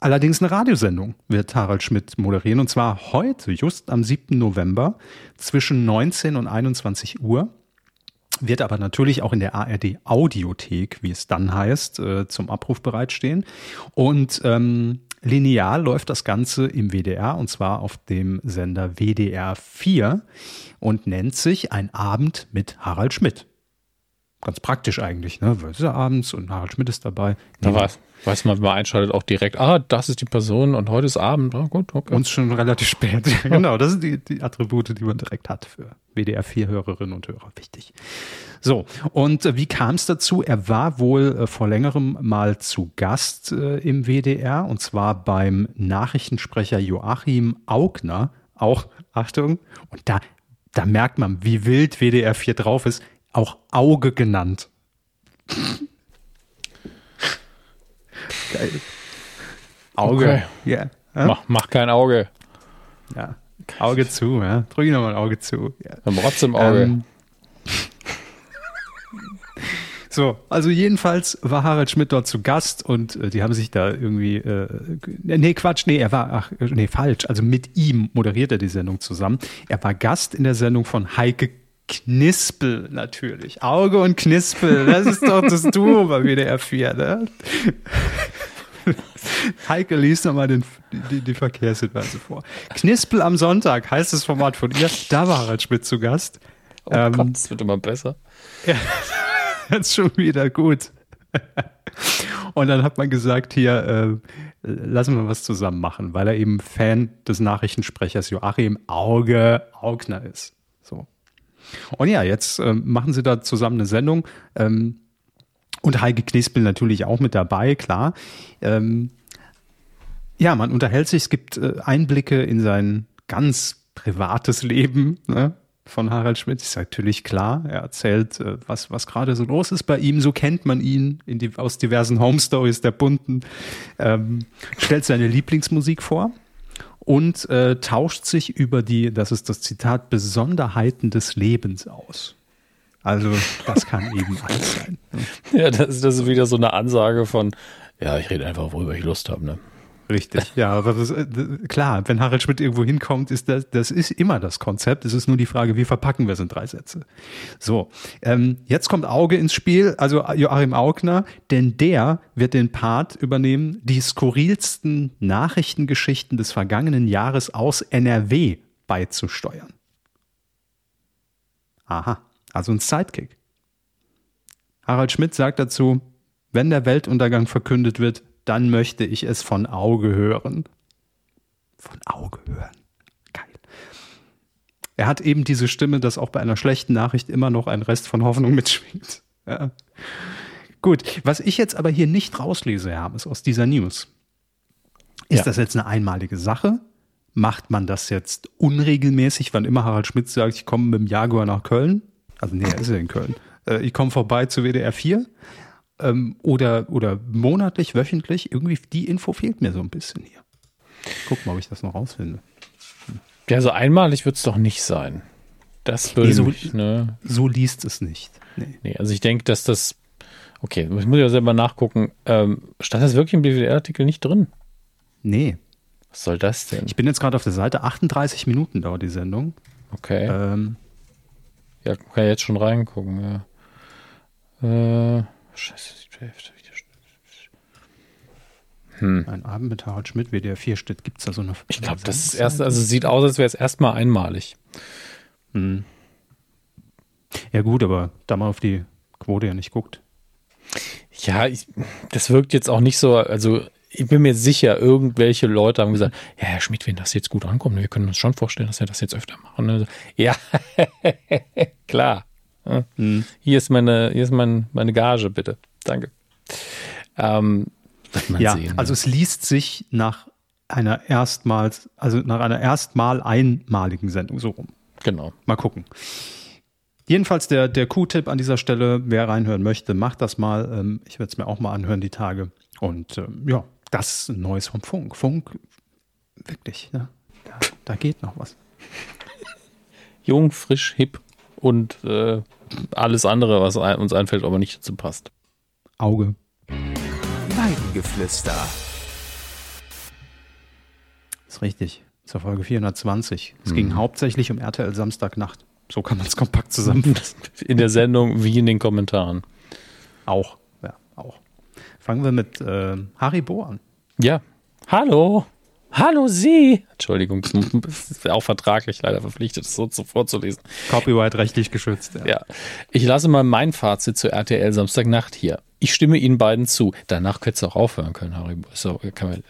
Allerdings eine Radiosendung wird Harald Schmidt moderieren und zwar heute, just am 7. November zwischen 19 und 21 Uhr. Wird aber natürlich auch in der ARD Audiothek, wie es dann heißt, äh, zum Abruf bereitstehen. Und ähm, linear läuft das Ganze im WDR und zwar auf dem Sender WDR 4 und nennt sich Ein Abend mit Harald Schmidt. Ganz praktisch eigentlich, ne? Weil es ist ja abends und Harald Schmidt ist dabei. Da weiß, weiß man, wenn man einschaltet, auch direkt, ah, das ist die Person und heute ist Abend. Oh, gut, okay. Uns schon relativ spät. genau, das sind die, die Attribute, die man direkt hat für WDR-4-Hörerinnen und Hörer. Wichtig. So, und äh, wie kam es dazu? Er war wohl äh, vor längerem mal zu Gast äh, im WDR und zwar beim Nachrichtensprecher Joachim Augner. Auch, Achtung, und da, da merkt man, wie wild WDR 4 drauf ist auch Auge genannt. Geil. Auge. Okay. Yeah. Ja? Mach, mach kein Auge. Ja. Auge zu, ja. Drück ich nochmal ein Auge zu. Ja. Dann trotzdem Auge. Ähm. So, also jedenfalls war Harald Schmidt dort zu Gast und äh, die haben sich da irgendwie, äh, nee, Quatsch, nee, er war, ach, nee, falsch, also mit ihm moderiert er die Sendung zusammen. Er war Gast in der Sendung von Heike Knispel natürlich. Auge und Knispel, das ist doch das Duo bei WDR 4, ne? Heike liest nochmal den, die, die Verkehrshinweise vor. Knispel am Sonntag heißt das Format von ihr. Da war Harald Schmidt zu Gast. Oh ähm, Gott, das wird immer besser. Ja, das ist schon wieder gut. Und dann hat man gesagt, hier, äh, lassen wir was zusammen machen, weil er eben Fan des Nachrichtensprechers Joachim Auge Augner ist. Und ja, jetzt ähm, machen sie da zusammen eine Sendung. Ähm, und Heike Knispel natürlich auch mit dabei, klar. Ähm, ja, man unterhält sich, es gibt äh, Einblicke in sein ganz privates Leben ne, von Harald Schmidt. Ist natürlich klar. Er erzählt, äh, was, was gerade so los ist bei ihm. So kennt man ihn die, aus diversen Home Stories der Bunten. Ähm, stellt seine Lieblingsmusik vor und äh, tauscht sich über die, das ist das Zitat, Besonderheiten des Lebens aus. Also das kann eben alles sein. Ja, das, das ist wieder so eine Ansage von, ja, ich rede einfach, worüber ich Lust habe. Ne? Richtig, ja, aber das, äh, klar, wenn Harald Schmidt irgendwo hinkommt, ist das, das ist immer das Konzept. Es ist nur die Frage, wie verpacken wir es in drei Sätze. So, ähm, jetzt kommt Auge ins Spiel, also Joachim Augner, denn der wird den Part übernehmen, die skurrilsten Nachrichtengeschichten des vergangenen Jahres aus NRW beizusteuern. Aha, also ein Sidekick. Harald Schmidt sagt dazu, wenn der Weltuntergang verkündet wird, dann möchte ich es von Auge hören. Von Auge hören. Geil. Er hat eben diese Stimme, dass auch bei einer schlechten Nachricht immer noch ein Rest von Hoffnung mitschwingt. Ja. Gut, was ich jetzt aber hier nicht rauslese, Herr ist aus dieser News. Ist ja. das jetzt eine einmalige Sache? Macht man das jetzt unregelmäßig, wann immer Harald Schmidt sagt, ich komme mit dem Jaguar nach Köln? Also nee, er ist ja in Köln. Äh, ich komme vorbei zu WDR 4 ähm, oder, oder monatlich, wöchentlich, irgendwie die Info fehlt mir so ein bisschen hier. Guck mal, ob ich das noch rausfinde. Ja, so einmalig wird es doch nicht sein. Das würde nee, so, mich, ne? so liest es nicht. Nee, nee also ich denke, dass das. Okay, ich muss ja selber nachgucken. Ähm, stand das wirklich im BWR-Artikel nicht drin? Nee. Was soll das denn? Ich bin jetzt gerade auf der Seite. 38 Minuten dauert die Sendung. Okay. Ähm, ja, kann jetzt schon reingucken, ja. Äh, Scheiße, siebte Hälfte. Hm. Ein Abend mit Harald Schmidt, WDR 4 steht, gibt es da so eine. Ich glaube, das ist erst, also sieht aus, als wäre es erstmal einmalig. Hm. Ja, gut, aber da man auf die Quote ja nicht guckt. Ja, ich, das wirkt jetzt auch nicht so, also ich bin mir sicher, irgendwelche Leute haben gesagt, ja, Herr Schmidt, wenn das jetzt gut ankommt, wir können uns schon vorstellen, dass wir das jetzt öfter machen. Also, ja, klar. Mhm. Hier ist meine, hier ist mein, meine Gage, bitte. Danke. Ähm, ja, sehen, also es liest sich nach einer erstmals, also nach einer erstmal einmaligen Sendung so rum. Genau. Mal gucken. Jedenfalls der, der Q-Tipp an dieser Stelle, wer reinhören möchte, macht das mal. Ähm, ich werde es mir auch mal anhören, die Tage. Und ähm, ja, das ist ein Neues vom Funk. Funk, wirklich, ne? da, da geht noch was. Jung, frisch, hip und äh, alles andere, was uns einfällt, aber nicht dazu passt. Auge. Weidengeflüster. Ist richtig. Zur Folge 420. Es hm. ging hauptsächlich um RTL Samstagnacht. So kann man es kompakt zusammenfassen. In der Sendung wie in den Kommentaren. Auch. Ja, auch. Fangen wir mit äh, Haribo an. Ja. Hallo. Hallo Sie! Entschuldigung, das ist auch vertraglich leider verpflichtet, das so vorzulesen. Copyright rechtlich geschützt. Ja. ja. Ich lasse mal mein Fazit zu RTL Samstagnacht hier. Ich stimme Ihnen beiden zu. Danach könntest du auch aufhören können, Harry. So, kann man,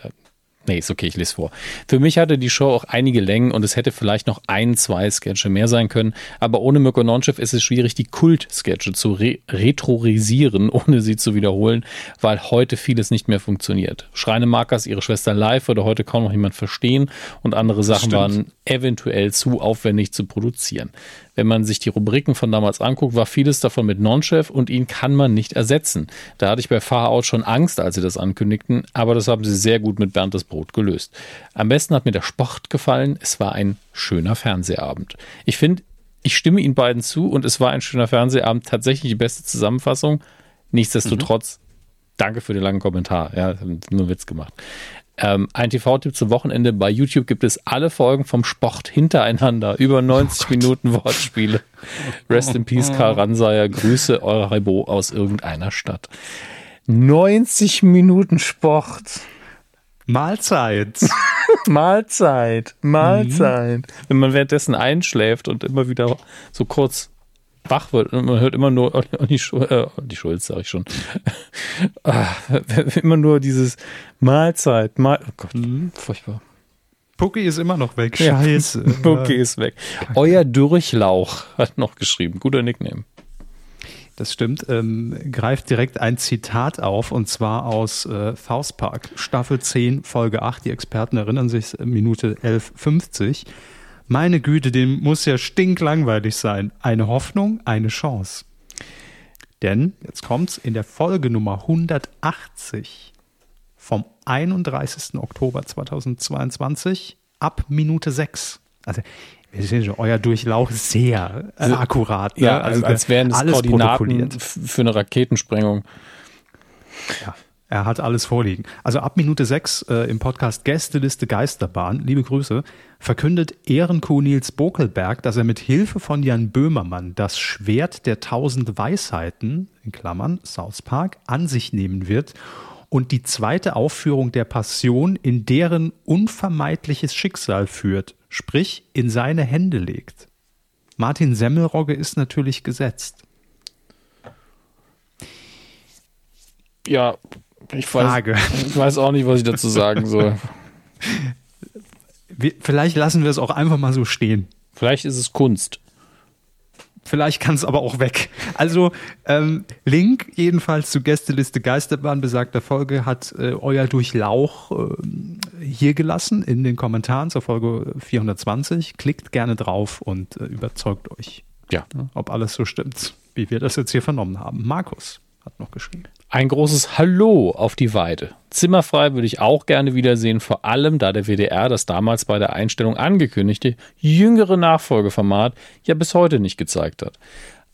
Nee, ist okay, ich lese vor. Für mich hatte die Show auch einige Längen und es hätte vielleicht noch ein, zwei Sketche mehr sein können, aber ohne Mirko Nonchev ist es schwierig, die Kult-Sketche zu re retrorisieren, ohne sie zu wiederholen, weil heute vieles nicht mehr funktioniert. Schreine Markers, ihre Schwester live würde heute kaum noch jemand verstehen und andere Sachen waren eventuell zu aufwendig zu produzieren. Wenn man sich die Rubriken von damals anguckt, war vieles davon mit Non-Chef und ihn kann man nicht ersetzen. Da hatte ich bei Far Out schon Angst, als sie das ankündigten, aber das haben sie sehr gut mit Bernd das Brot gelöst. Am besten hat mir der Sport gefallen. Es war ein schöner Fernsehabend. Ich finde, ich stimme Ihnen beiden zu und es war ein schöner Fernsehabend. Tatsächlich die beste Zusammenfassung. Nichtsdestotrotz, mhm. danke für den langen Kommentar. Ja, nur Witz gemacht. Ähm, ein TV-Tipp zum Wochenende. Bei YouTube gibt es alle Folgen vom Sport hintereinander. Über 90 oh Minuten Wortspiele. Rest in Peace, Karl Ranseier. Grüße, euer Rebo aus irgendeiner Stadt. 90 Minuten Sport. Mahlzeit. Mahlzeit. Mahlzeit. Mhm. Wenn man währenddessen einschläft und immer wieder so kurz wach wird und man hört immer nur Olli, Schulz, äh, Olli Schulz, sag ich schon, ah, immer nur dieses Mahlzeit, Mahl oh Gott, mhm. furchtbar. Pucki ist immer noch weg. Scheiße. Ja, Pucki ist weg. Euer Durchlauch hat noch geschrieben. Guter Nickname. Das stimmt. Ähm, greift direkt ein Zitat auf und zwar aus äh, Faustpark, Staffel 10, Folge 8. Die Experten erinnern sich, Minute 11.50. Meine Güte, dem muss ja stinklangweilig sein. Eine Hoffnung, eine Chance. Denn, jetzt kommt's, in der Folge Nummer 180 vom 31. Oktober 2022 ab Minute 6. Also wir sehen schon, euer Durchlauf sehr äh, akkurat. Ne? Ja, also als wären es Koordinaten für eine Raketensprengung. Ja. Er hat alles vorliegen. Also ab Minute 6 äh, im Podcast Gästeliste Geisterbahn, liebe Grüße, verkündet Ehrenkuh Nils Bokelberg, dass er mit Hilfe von Jan Böhmermann das Schwert der tausend Weisheiten, in Klammern South Park, an sich nehmen wird und die zweite Aufführung der Passion in deren unvermeidliches Schicksal führt, sprich in seine Hände legt. Martin Semmelrogge ist natürlich gesetzt. Ja, ich weiß, ich weiß auch nicht, was ich dazu sagen soll. Vielleicht lassen wir es auch einfach mal so stehen. Vielleicht ist es Kunst. Vielleicht kann es aber auch weg. Also ähm, Link jedenfalls zu Gästeliste Geisterbahn besagter Folge hat äh, euer Durchlauch äh, hier gelassen in den Kommentaren zur Folge 420. Klickt gerne drauf und äh, überzeugt euch, ja. ob alles so stimmt, wie wir das jetzt hier vernommen haben. Markus hat noch geschrieben. Ein großes Hallo auf die Weide. Zimmerfrei würde ich auch gerne wiedersehen, vor allem da der WDR das damals bei der Einstellung angekündigte jüngere Nachfolgeformat ja bis heute nicht gezeigt hat.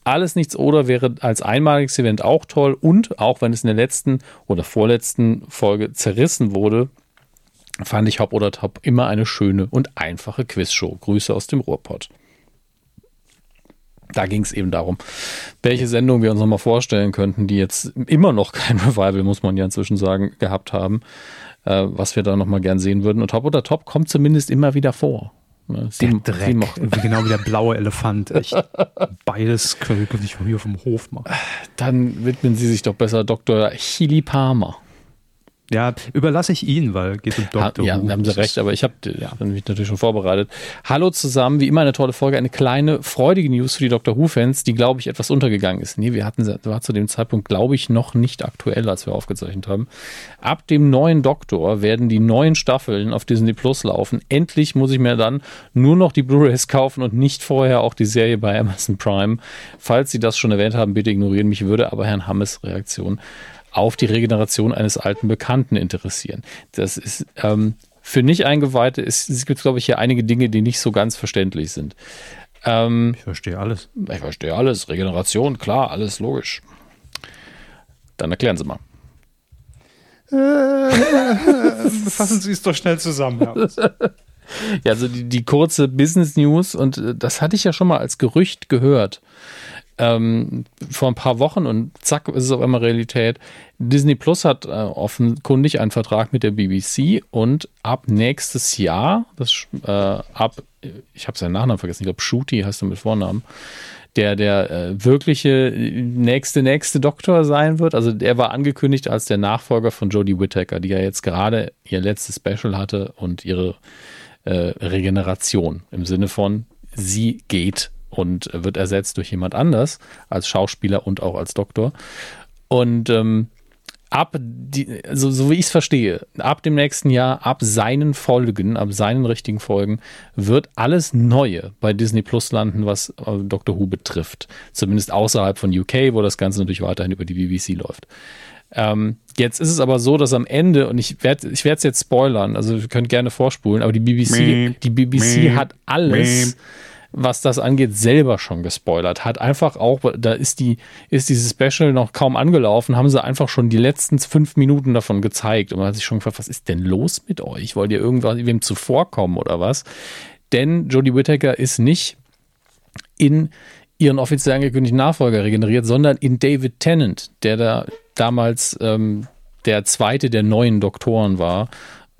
Alles nichts oder wäre als einmaliges Event auch toll und auch wenn es in der letzten oder vorletzten Folge zerrissen wurde, fand ich Hop oder Top immer eine schöne und einfache Quizshow. Grüße aus dem Ruhrpott. Da ging es eben darum, welche Sendung wir uns nochmal vorstellen könnten, die jetzt immer noch kein Revival, muss man ja inzwischen sagen, gehabt haben, äh, was wir da nochmal gern sehen würden. Und Top oder Top kommt zumindest immer wieder vor. Ne? Sie, der Dreck, genau wie der blaue Elefant. Echt. Beides wir nicht hier auf dem Hof machen. Dann widmen Sie sich doch besser Dr. Chili Palmer. Ja, überlasse ich Ihnen, weil geht um Dr. Ja, Who. haben Sie recht, aber ich habe ja. mich natürlich schon vorbereitet. Hallo zusammen, wie immer eine tolle Folge, eine kleine freudige News für die Dr. Who-Fans, die, glaube ich, etwas untergegangen ist. Nee, wir hatten, war zu dem Zeitpunkt, glaube ich, noch nicht aktuell, als wir aufgezeichnet haben. Ab dem neuen Doktor werden die neuen Staffeln auf Disney Plus laufen. Endlich muss ich mir dann nur noch die Blu-rays kaufen und nicht vorher auch die Serie bei Amazon Prime. Falls Sie das schon erwähnt haben, bitte ignorieren mich, würde aber Herrn Hammes Reaktion auf die Regeneration eines alten Bekannten interessieren. Das ist ähm, für nicht Eingeweihte, ist, es gibt, glaube ich, hier einige Dinge, die nicht so ganz verständlich sind. Ähm, ich verstehe alles. Ich verstehe alles. Regeneration, klar, alles logisch. Dann erklären Sie mal. fassen Sie es doch schnell zusammen. ja, also die, die kurze Business News, und äh, das hatte ich ja schon mal als Gerücht gehört ähm, vor ein paar Wochen und zack, ist es auf einmal Realität. Disney Plus hat äh, offenkundig einen Vertrag mit der BBC und ab nächstes Jahr, das, äh, ab, ich habe seinen Nachnamen vergessen, ich glaube Shooty heißt er mit Vornamen, der der äh, wirkliche nächste, nächste Doktor sein wird. Also der war angekündigt als der Nachfolger von Jodie Whittaker, die ja jetzt gerade ihr letztes Special hatte und ihre äh, Regeneration im Sinne von sie geht und wird ersetzt durch jemand anders als Schauspieler und auch als Doktor. Und ähm, ab, die, also, so wie ich es verstehe, ab dem nächsten Jahr, ab seinen Folgen, ab seinen richtigen Folgen, wird alles Neue bei Disney Plus landen, was äh, Doctor Who betrifft. Zumindest außerhalb von UK, wo das Ganze natürlich weiterhin über die BBC läuft. Ähm, jetzt ist es aber so, dass am Ende, und ich werde ich es jetzt spoilern, also ihr könnt gerne vorspulen, aber die BBC, die BBC hat alles was das angeht, selber schon gespoilert. Hat einfach auch, da ist die, ist dieses Special noch kaum angelaufen, haben sie einfach schon die letzten fünf Minuten davon gezeigt. Und man hat sich schon gefragt, was ist denn los mit euch? Wollt ihr irgendwas wem zuvorkommen oder was? Denn Jodie Whittaker ist nicht in ihren offiziell angekündigten Nachfolger regeneriert, sondern in David Tennant, der da damals ähm, der zweite der neuen Doktoren war.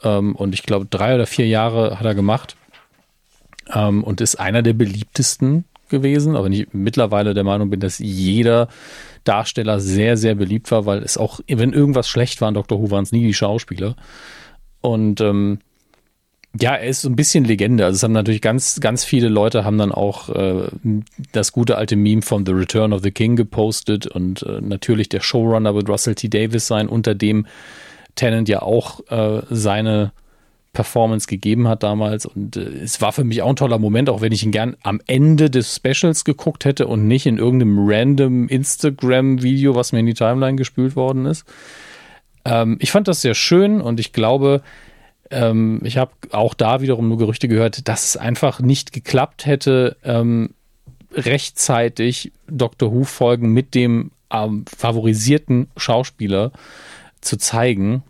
Ähm, und ich glaube, drei oder vier Jahre hat er gemacht ähm, und ist einer der beliebtesten gewesen, aber ich mittlerweile der Meinung bin, dass jeder Darsteller sehr, sehr beliebt war, weil es auch, wenn irgendwas schlecht war in Dr. Who, waren es nie die Schauspieler. Und ähm, ja, er ist so ein bisschen Legende. Also es haben natürlich ganz, ganz viele Leute haben dann auch äh, das gute alte Meme von The Return of the King gepostet und äh, natürlich der Showrunner wird Russell T. Davis sein, unter dem Tennant ja auch äh, seine Performance gegeben hat damals. Und äh, es war für mich auch ein toller Moment, auch wenn ich ihn gern am Ende des Specials geguckt hätte und nicht in irgendeinem random Instagram-Video, was mir in die Timeline gespült worden ist. Ähm, ich fand das sehr schön und ich glaube, ähm, ich habe auch da wiederum nur Gerüchte gehört, dass es einfach nicht geklappt hätte, ähm, rechtzeitig Doctor Who-Folgen mit dem ähm, favorisierten Schauspieler zu zeigen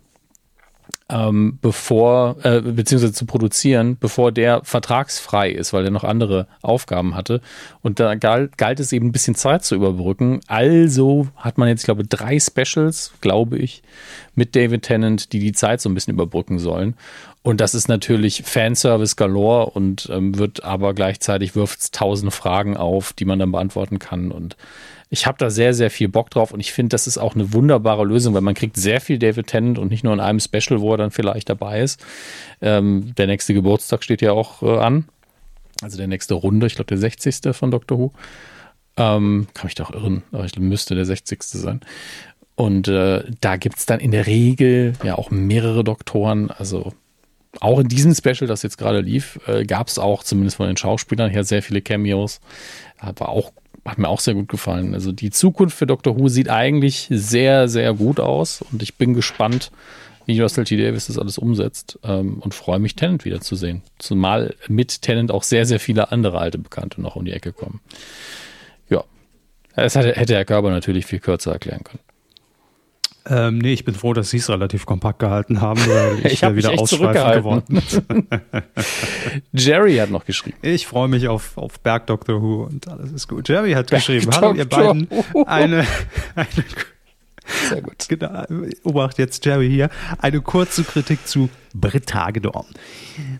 ähm, bevor, äh, beziehungsweise zu produzieren, bevor der vertragsfrei ist, weil er noch andere Aufgaben hatte. Und da galt, galt es eben ein bisschen Zeit zu überbrücken. Also hat man jetzt, ich glaube, drei Specials, glaube ich, mit David Tennant, die die Zeit so ein bisschen überbrücken sollen. Und das ist natürlich Fanservice galore und ähm, wird aber gleichzeitig wirft es tausend Fragen auf, die man dann beantworten kann. Und ich habe da sehr, sehr viel Bock drauf und ich finde, das ist auch eine wunderbare Lösung, weil man kriegt sehr viel David Tennant und nicht nur in einem Special, wo er dann vielleicht dabei ist. Ähm, der nächste Geburtstag steht ja auch äh, an. Also der nächste Runde, ich glaube der 60. von Doctor Who. Ähm, kann mich doch irren, aber ich müsste der 60. sein. Und äh, da gibt es dann in der Regel ja auch mehrere Doktoren. Also auch in diesem Special, das jetzt gerade lief, äh, gab es auch zumindest von den Schauspielern her sehr viele Cameos. War auch hat mir auch sehr gut gefallen. Also die Zukunft für Doctor Who sieht eigentlich sehr, sehr gut aus und ich bin gespannt, wie Russell T. Davis das alles umsetzt ähm, und freue mich, Tennant wiederzusehen. Zumal mit Tennant auch sehr, sehr viele andere alte Bekannte noch um die Ecke kommen. Ja, das hätte, Herr Körber natürlich viel kürzer erklären können. Ähm, nee, ich bin froh, dass Sie es relativ kompakt gehalten haben, weil ich, ich hab wieder ausschweifend geworden Jerry hat noch geschrieben. Ich freue mich auf, auf Berg Doctor Who und alles ist gut. Jerry hat Berg geschrieben, hallo ihr beiden, eine, eine sehr gut. Genau, Obacht jetzt Jerry hier. Eine kurze Kritik zu Brit Hagedorn.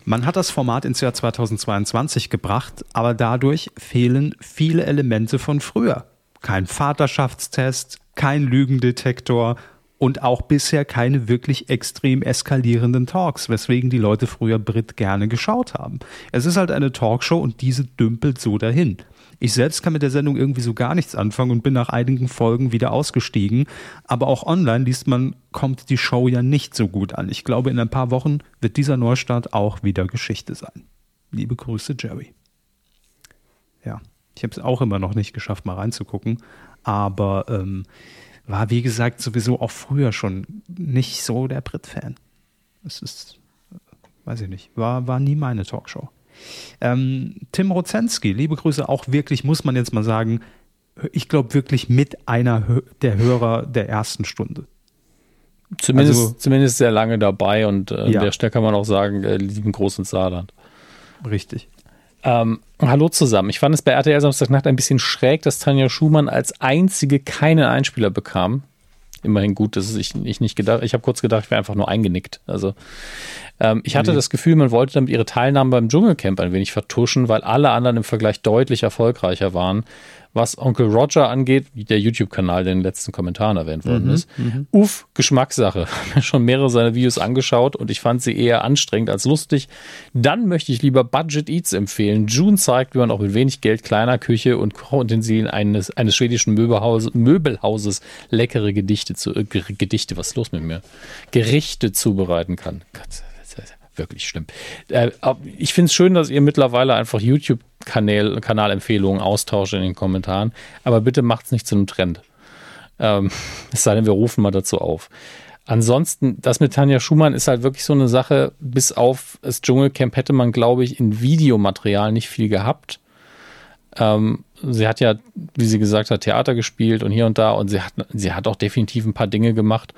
Man hat das Format ins Jahr 2022 gebracht, aber dadurch fehlen viele Elemente von früher. Kein Vaterschaftstest, kein Lügendetektor und auch bisher keine wirklich extrem eskalierenden Talks, weswegen die Leute früher Brit gerne geschaut haben. Es ist halt eine Talkshow und diese dümpelt so dahin. Ich selbst kann mit der Sendung irgendwie so gar nichts anfangen und bin nach einigen Folgen wieder ausgestiegen. Aber auch online liest man, kommt die Show ja nicht so gut an. Ich glaube, in ein paar Wochen wird dieser Neustart auch wieder Geschichte sein. Liebe Grüße, Jerry. Ja, ich habe es auch immer noch nicht geschafft, mal reinzugucken. Aber ähm, war, wie gesagt, sowieso auch früher schon nicht so der Brit-Fan. Es ist, weiß ich nicht, war, war nie meine Talkshow. Ähm, Tim Rozensky, liebe Grüße, auch wirklich, muss man jetzt mal sagen, ich glaube wirklich mit einer der Hörer der ersten Stunde. Zumindest, also, zumindest sehr lange dabei und äh, ja. der Stelle kann man auch sagen, äh, lieben großen Saarland. Richtig. Ähm, hallo zusammen. Ich fand es bei RTL Samstagnacht ein bisschen schräg, dass Tanja Schumann als einzige keinen Einspieler bekam. Immerhin gut, dass ich, ich nicht gedacht. Ich habe kurz gedacht, ich wäre einfach nur eingenickt. Also ähm, ich hatte nee. das Gefühl, man wollte damit ihre Teilnahme beim Dschungelcamp ein wenig vertuschen, weil alle anderen im Vergleich deutlich erfolgreicher waren was Onkel Roger angeht, wie der YouTube-Kanal, der in den letzten Kommentaren erwähnt worden mhm, ist. Mhm. Uff, Geschmackssache. Ich habe mir schon mehrere seiner Videos angeschaut und ich fand sie eher anstrengend als lustig. Dann möchte ich lieber Budget Eats empfehlen. June zeigt, wie man auch mit wenig Geld, kleiner Küche und Kochutensilien eines, eines schwedischen Möbelhaus, Möbelhauses leckere Gedichte zu, äh, Gedichte, was ist los mit mir? Gerichte zubereiten kann. Gott wirklich schlimm. Äh, ich finde es schön, dass ihr mittlerweile einfach YouTube-Kanalempfehlungen austauscht in den Kommentaren, aber bitte macht es nicht zu einem Trend. Ähm, es sei denn, wir rufen mal dazu auf. Ansonsten, das mit Tanja Schumann ist halt wirklich so eine Sache, bis auf das Dschungelcamp hätte man, glaube ich, in Videomaterial nicht viel gehabt. Ähm, sie hat ja, wie sie gesagt hat, Theater gespielt und hier und da und sie hat, sie hat auch definitiv ein paar Dinge gemacht,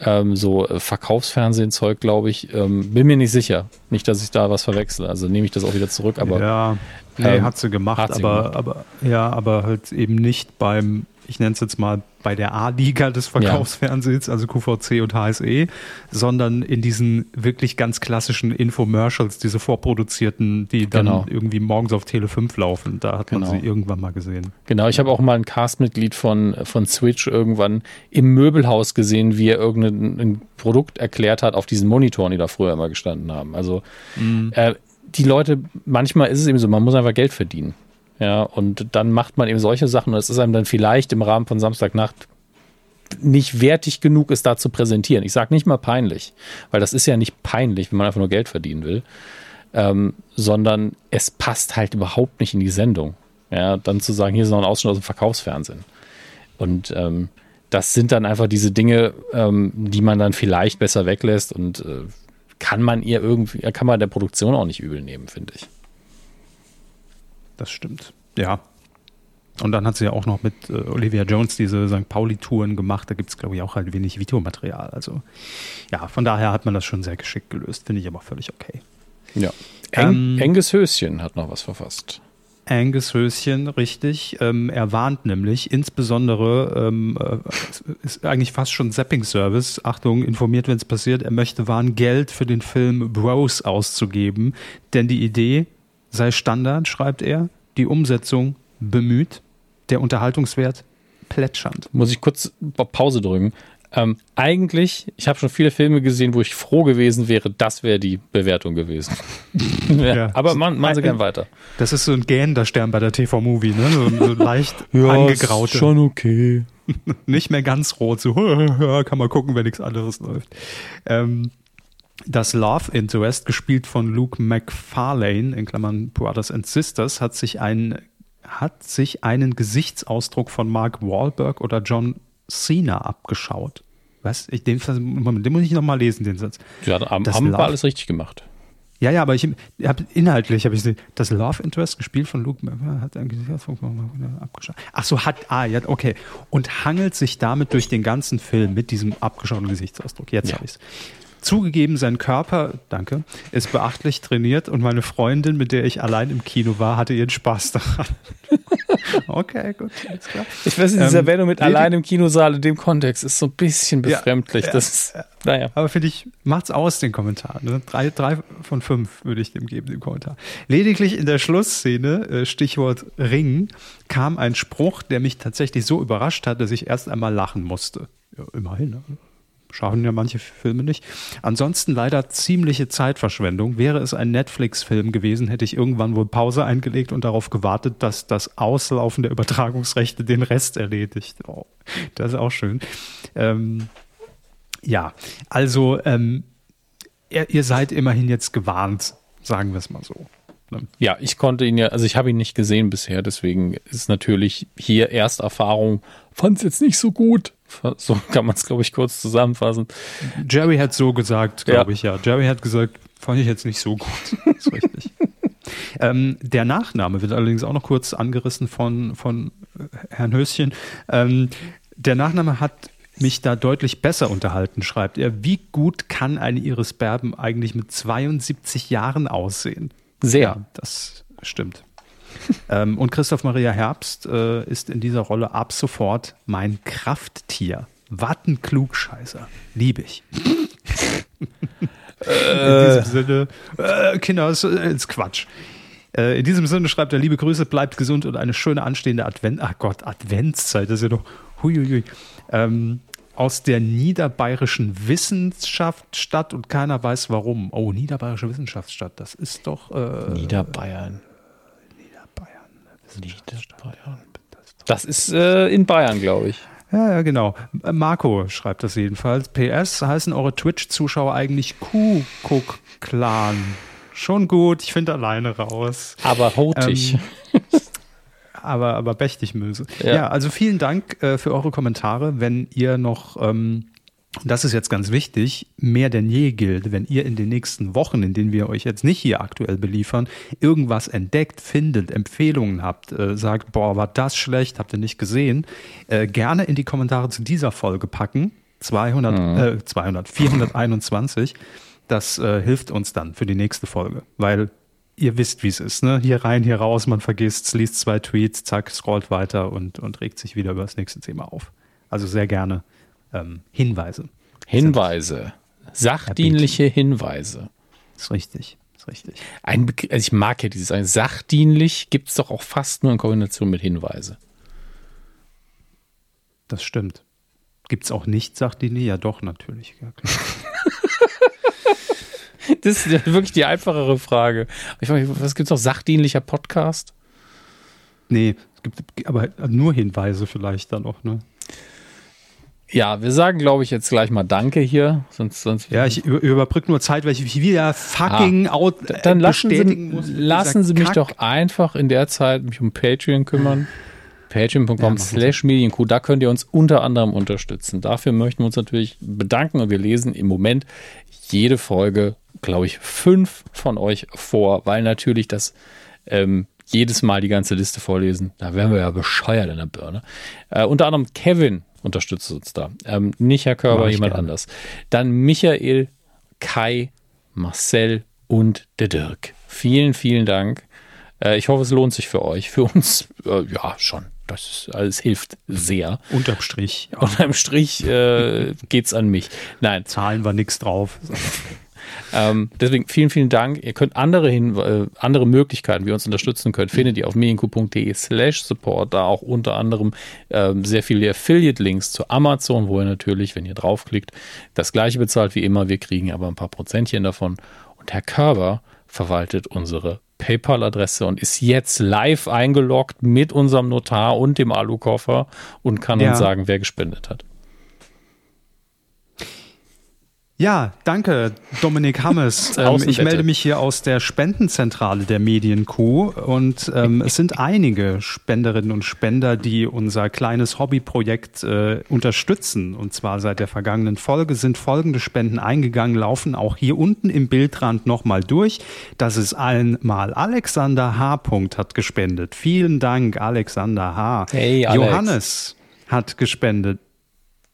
ähm, so äh, Verkaufsfernsehen-Zeug, glaube ich. Ähm, bin mir nicht sicher. Nicht, dass ich da was verwechsle. Also nehme ich das auch wieder zurück. Aber ja, nee, ähm, hat sie gemacht, hat sie aber, gemacht. aber ja, aber halt eben nicht beim ich nenne es jetzt mal bei der A-Liga des Verkaufsfernsehens, ja. also QVC und HSE, sondern in diesen wirklich ganz klassischen Infomercials, diese vorproduzierten, die dann genau. irgendwie morgens auf Tele 5 laufen. Da hat man genau. sie irgendwann mal gesehen. Genau, ich habe auch mal ein Castmitglied von, von Switch irgendwann im Möbelhaus gesehen, wie er irgendein Produkt erklärt hat auf diesen Monitoren, die da früher immer gestanden haben. Also mhm. äh, die Leute, manchmal ist es eben so, man muss einfach Geld verdienen. Ja, und dann macht man eben solche Sachen und es ist einem dann vielleicht im Rahmen von Samstagnacht nicht wertig genug, es da zu präsentieren. Ich sage nicht mal peinlich, weil das ist ja nicht peinlich, wenn man einfach nur Geld verdienen will, ähm, sondern es passt halt überhaupt nicht in die Sendung. Ja, dann zu sagen, hier ist noch ein Ausschnitt aus dem Verkaufsfernsehen. Und ähm, das sind dann einfach diese Dinge, ähm, die man dann vielleicht besser weglässt und äh, kann man ihr irgendwie, kann man der Produktion auch nicht übel nehmen, finde ich. Das stimmt. Ja. Und dann hat sie ja auch noch mit äh, Olivia Jones diese St. Pauli-Touren gemacht. Da gibt es, glaube ich, auch halt wenig Videomaterial. Also ja, von daher hat man das schon sehr geschickt gelöst. Finde ich aber völlig okay. Ja. Eng, ähm, Enges Höschen hat noch was verfasst. Angus Höschen, richtig. Ähm, er warnt nämlich, insbesondere ähm, äh, ist eigentlich fast schon Zapping-Service. Achtung, informiert, wenn es passiert. Er möchte warnen, Geld für den Film Bros auszugeben, denn die Idee sei Standard, schreibt er, die Umsetzung bemüht, der Unterhaltungswert plätschernd. Muss ich kurz Pause drücken? Ähm, eigentlich, ich habe schon viele Filme gesehen, wo ich froh gewesen wäre, das wäre die Bewertung gewesen. ja, ja. Aber machen, machen Sie gern weiter. Das ist so ein gähnender Stern bei der TV-Movie, ne? So, so leicht ja, angegraut. Schon okay. Nicht mehr ganz rot, so kann man gucken, wenn nichts anderes läuft. Ähm, das Love Interest, gespielt von Luke McFarlane, in Klammern Brothers and Sisters, hat sich, ein, hat sich einen Gesichtsausdruck von Mark Wahlberg oder John Cena abgeschaut. Was? Ich, den, den muss ich nochmal lesen, den Satz. Ja, haben, haben wir alles richtig gemacht. Ja, ja, aber ich habe inhaltlich habe ich das Love Interest gespielt von Luke hat abgeschaut. Ach so, hat ah ja, okay und hangelt sich damit durch den ganzen Film mit diesem abgeschauten Gesichtsausdruck. Jetzt ja. habe ich's. Zugegeben, sein Körper, danke, ist beachtlich trainiert und meine Freundin, mit der ich allein im Kino war, hatte ihren Spaß daran. okay, gut, alles klar. Ich weiß nicht, diese ähm, Erwähnung mit allein im Kinosaal in dem Kontext ist so ein bisschen befremdlich. Ja, das ist, naja. Aber finde ich, macht's aus, den Kommentar. Ne? Drei, drei von fünf würde ich dem geben, dem Kommentar. Lediglich in der Schlussszene, äh, Stichwort Ring, kam ein Spruch, der mich tatsächlich so überrascht hat, dass ich erst einmal lachen musste. Ja, immerhin, ne? Schauen ja manche Filme nicht. Ansonsten leider ziemliche Zeitverschwendung. Wäre es ein Netflix-Film gewesen, hätte ich irgendwann wohl Pause eingelegt und darauf gewartet, dass das Auslaufen der Übertragungsrechte den Rest erledigt. Oh, das ist auch schön. Ähm, ja, also ähm, ihr, ihr seid immerhin jetzt gewarnt, sagen wir es mal so. Ne? Ja, ich konnte ihn ja, also ich habe ihn nicht gesehen bisher, deswegen ist natürlich hier Ersterfahrung, fand es jetzt nicht so gut. So kann man es, glaube ich, kurz zusammenfassen. Jerry hat so gesagt, glaube ja. ich, ja. Jerry hat gesagt, fand ich jetzt nicht so gut. Das ist richtig. ähm, der Nachname wird allerdings auch noch kurz angerissen von, von äh, Herrn Höschen. Ähm, der Nachname hat mich da deutlich besser unterhalten, schreibt er. Wie gut kann eine Iris Berben eigentlich mit 72 Jahren aussehen? Sehr. Ja, das stimmt ähm, und Christoph Maria Herbst äh, ist in dieser Rolle ab sofort mein Krafttier. Wattenklugscheißer. Liebe ich. in diesem Sinne, äh, Kinder, ist, ist Quatsch. Äh, in diesem Sinne schreibt er, liebe Grüße, bleibt gesund und eine schöne anstehende Advent, ach Gott, Adventszeit, das ist ja doch, huiuiui. Ähm, aus der niederbayerischen Wissenschaftsstadt und keiner weiß warum. Oh, niederbayerische Wissenschaftsstadt, das ist doch. Äh, Niederbayern. Niederbayern. Das ist äh, in Bayern, glaube ich. Ja, ja, genau. Marco schreibt das jedenfalls. PS, heißen eure Twitch-Zuschauer eigentlich Kuckuck-Clan? Schon gut, ich finde alleine raus. Aber hotig. Ähm, aber, aber mächtig Möse. Ja. ja. also vielen Dank äh, für eure Kommentare. Wenn ihr noch ähm, und das ist jetzt ganz wichtig, mehr denn je gilt, wenn ihr in den nächsten Wochen, in denen wir euch jetzt nicht hier aktuell beliefern, irgendwas entdeckt, findet, Empfehlungen habt, äh, sagt, boah, war das schlecht, habt ihr nicht gesehen, äh, gerne in die Kommentare zu dieser Folge packen. 200, mhm. äh, 200 421. Das äh, hilft uns dann für die nächste Folge, weil ihr wisst, wie es ist. Ne? Hier rein, hier raus, man vergisst, liest zwei Tweets, zack, scrollt weiter und, und regt sich wieder über das nächste Thema auf. Also sehr gerne ähm, Hinweise. Hinweise. Sachdienliche Hinweise. Ist richtig. Ist richtig. Ein also ich mag ja dieses ein sachdienlich gibt es doch auch fast nur in Kombination mit Hinweise. Das stimmt. Gibt es auch nicht sachdienlich? Ja, doch, natürlich. Ja, das ist wirklich die einfachere Frage. Ich frage was gibt es noch? Sachdienlicher Podcast? Nee, es gibt aber nur Hinweise vielleicht dann auch, ne? Ja, wir sagen, glaube ich, jetzt gleich mal Danke hier. Sonst, sonst ja, ich überbrücke nur Zeit, weil ich wieder fucking ah, out Dann lassen Sie, muss, lassen Sie mich Kack. doch einfach in der Zeit mich um Patreon kümmern. Patreon.com ja, slash Medienkuh, da könnt ihr uns unter anderem unterstützen. Dafür möchten wir uns natürlich bedanken und wir lesen im Moment jede Folge glaube ich, fünf von euch vor, weil natürlich das ähm, jedes Mal die ganze Liste vorlesen, da wären wir ja bescheuert in der Birne. Äh, unter anderem Kevin unterstützt uns da. Ähm, nicht Herr Körber, jemand gerne. anders. Dann Michael, Kai, Marcel und der Dirk. Vielen, vielen Dank. Äh, ich hoffe, es lohnt sich für euch. Für uns, äh, ja, schon. Das ist, alles hilft sehr. Unterm Strich. Ja. Unterm Strich äh, geht's an mich. Nein. Zahlen war nichts drauf. Ähm, deswegen vielen, vielen Dank. Ihr könnt andere, hin, äh, andere Möglichkeiten, wie ihr uns unterstützen könnt, findet ihr auf medienku.de slash support. Da auch unter anderem ähm, sehr viele Affiliate-Links zu Amazon, wo ihr natürlich, wenn ihr draufklickt, das gleiche bezahlt wie immer. Wir kriegen aber ein paar Prozentchen davon. Und Herr Körber verwaltet unsere PayPal-Adresse und ist jetzt live eingeloggt mit unserem Notar und dem Alukoffer und kann ja. uns sagen, wer gespendet hat. Ja, danke, Dominik Hammes. ähm, ich melde mich hier aus der Spendenzentrale der Medienkuh und ähm, es sind einige Spenderinnen und Spender, die unser kleines Hobbyprojekt äh, unterstützen. Und zwar seit der vergangenen Folge sind folgende Spenden eingegangen, laufen auch hier unten im Bildrand nochmal durch. Das ist einmal Alexander H. hat gespendet. Vielen Dank, Alexander H. Hey, Alex. Johannes hat gespendet.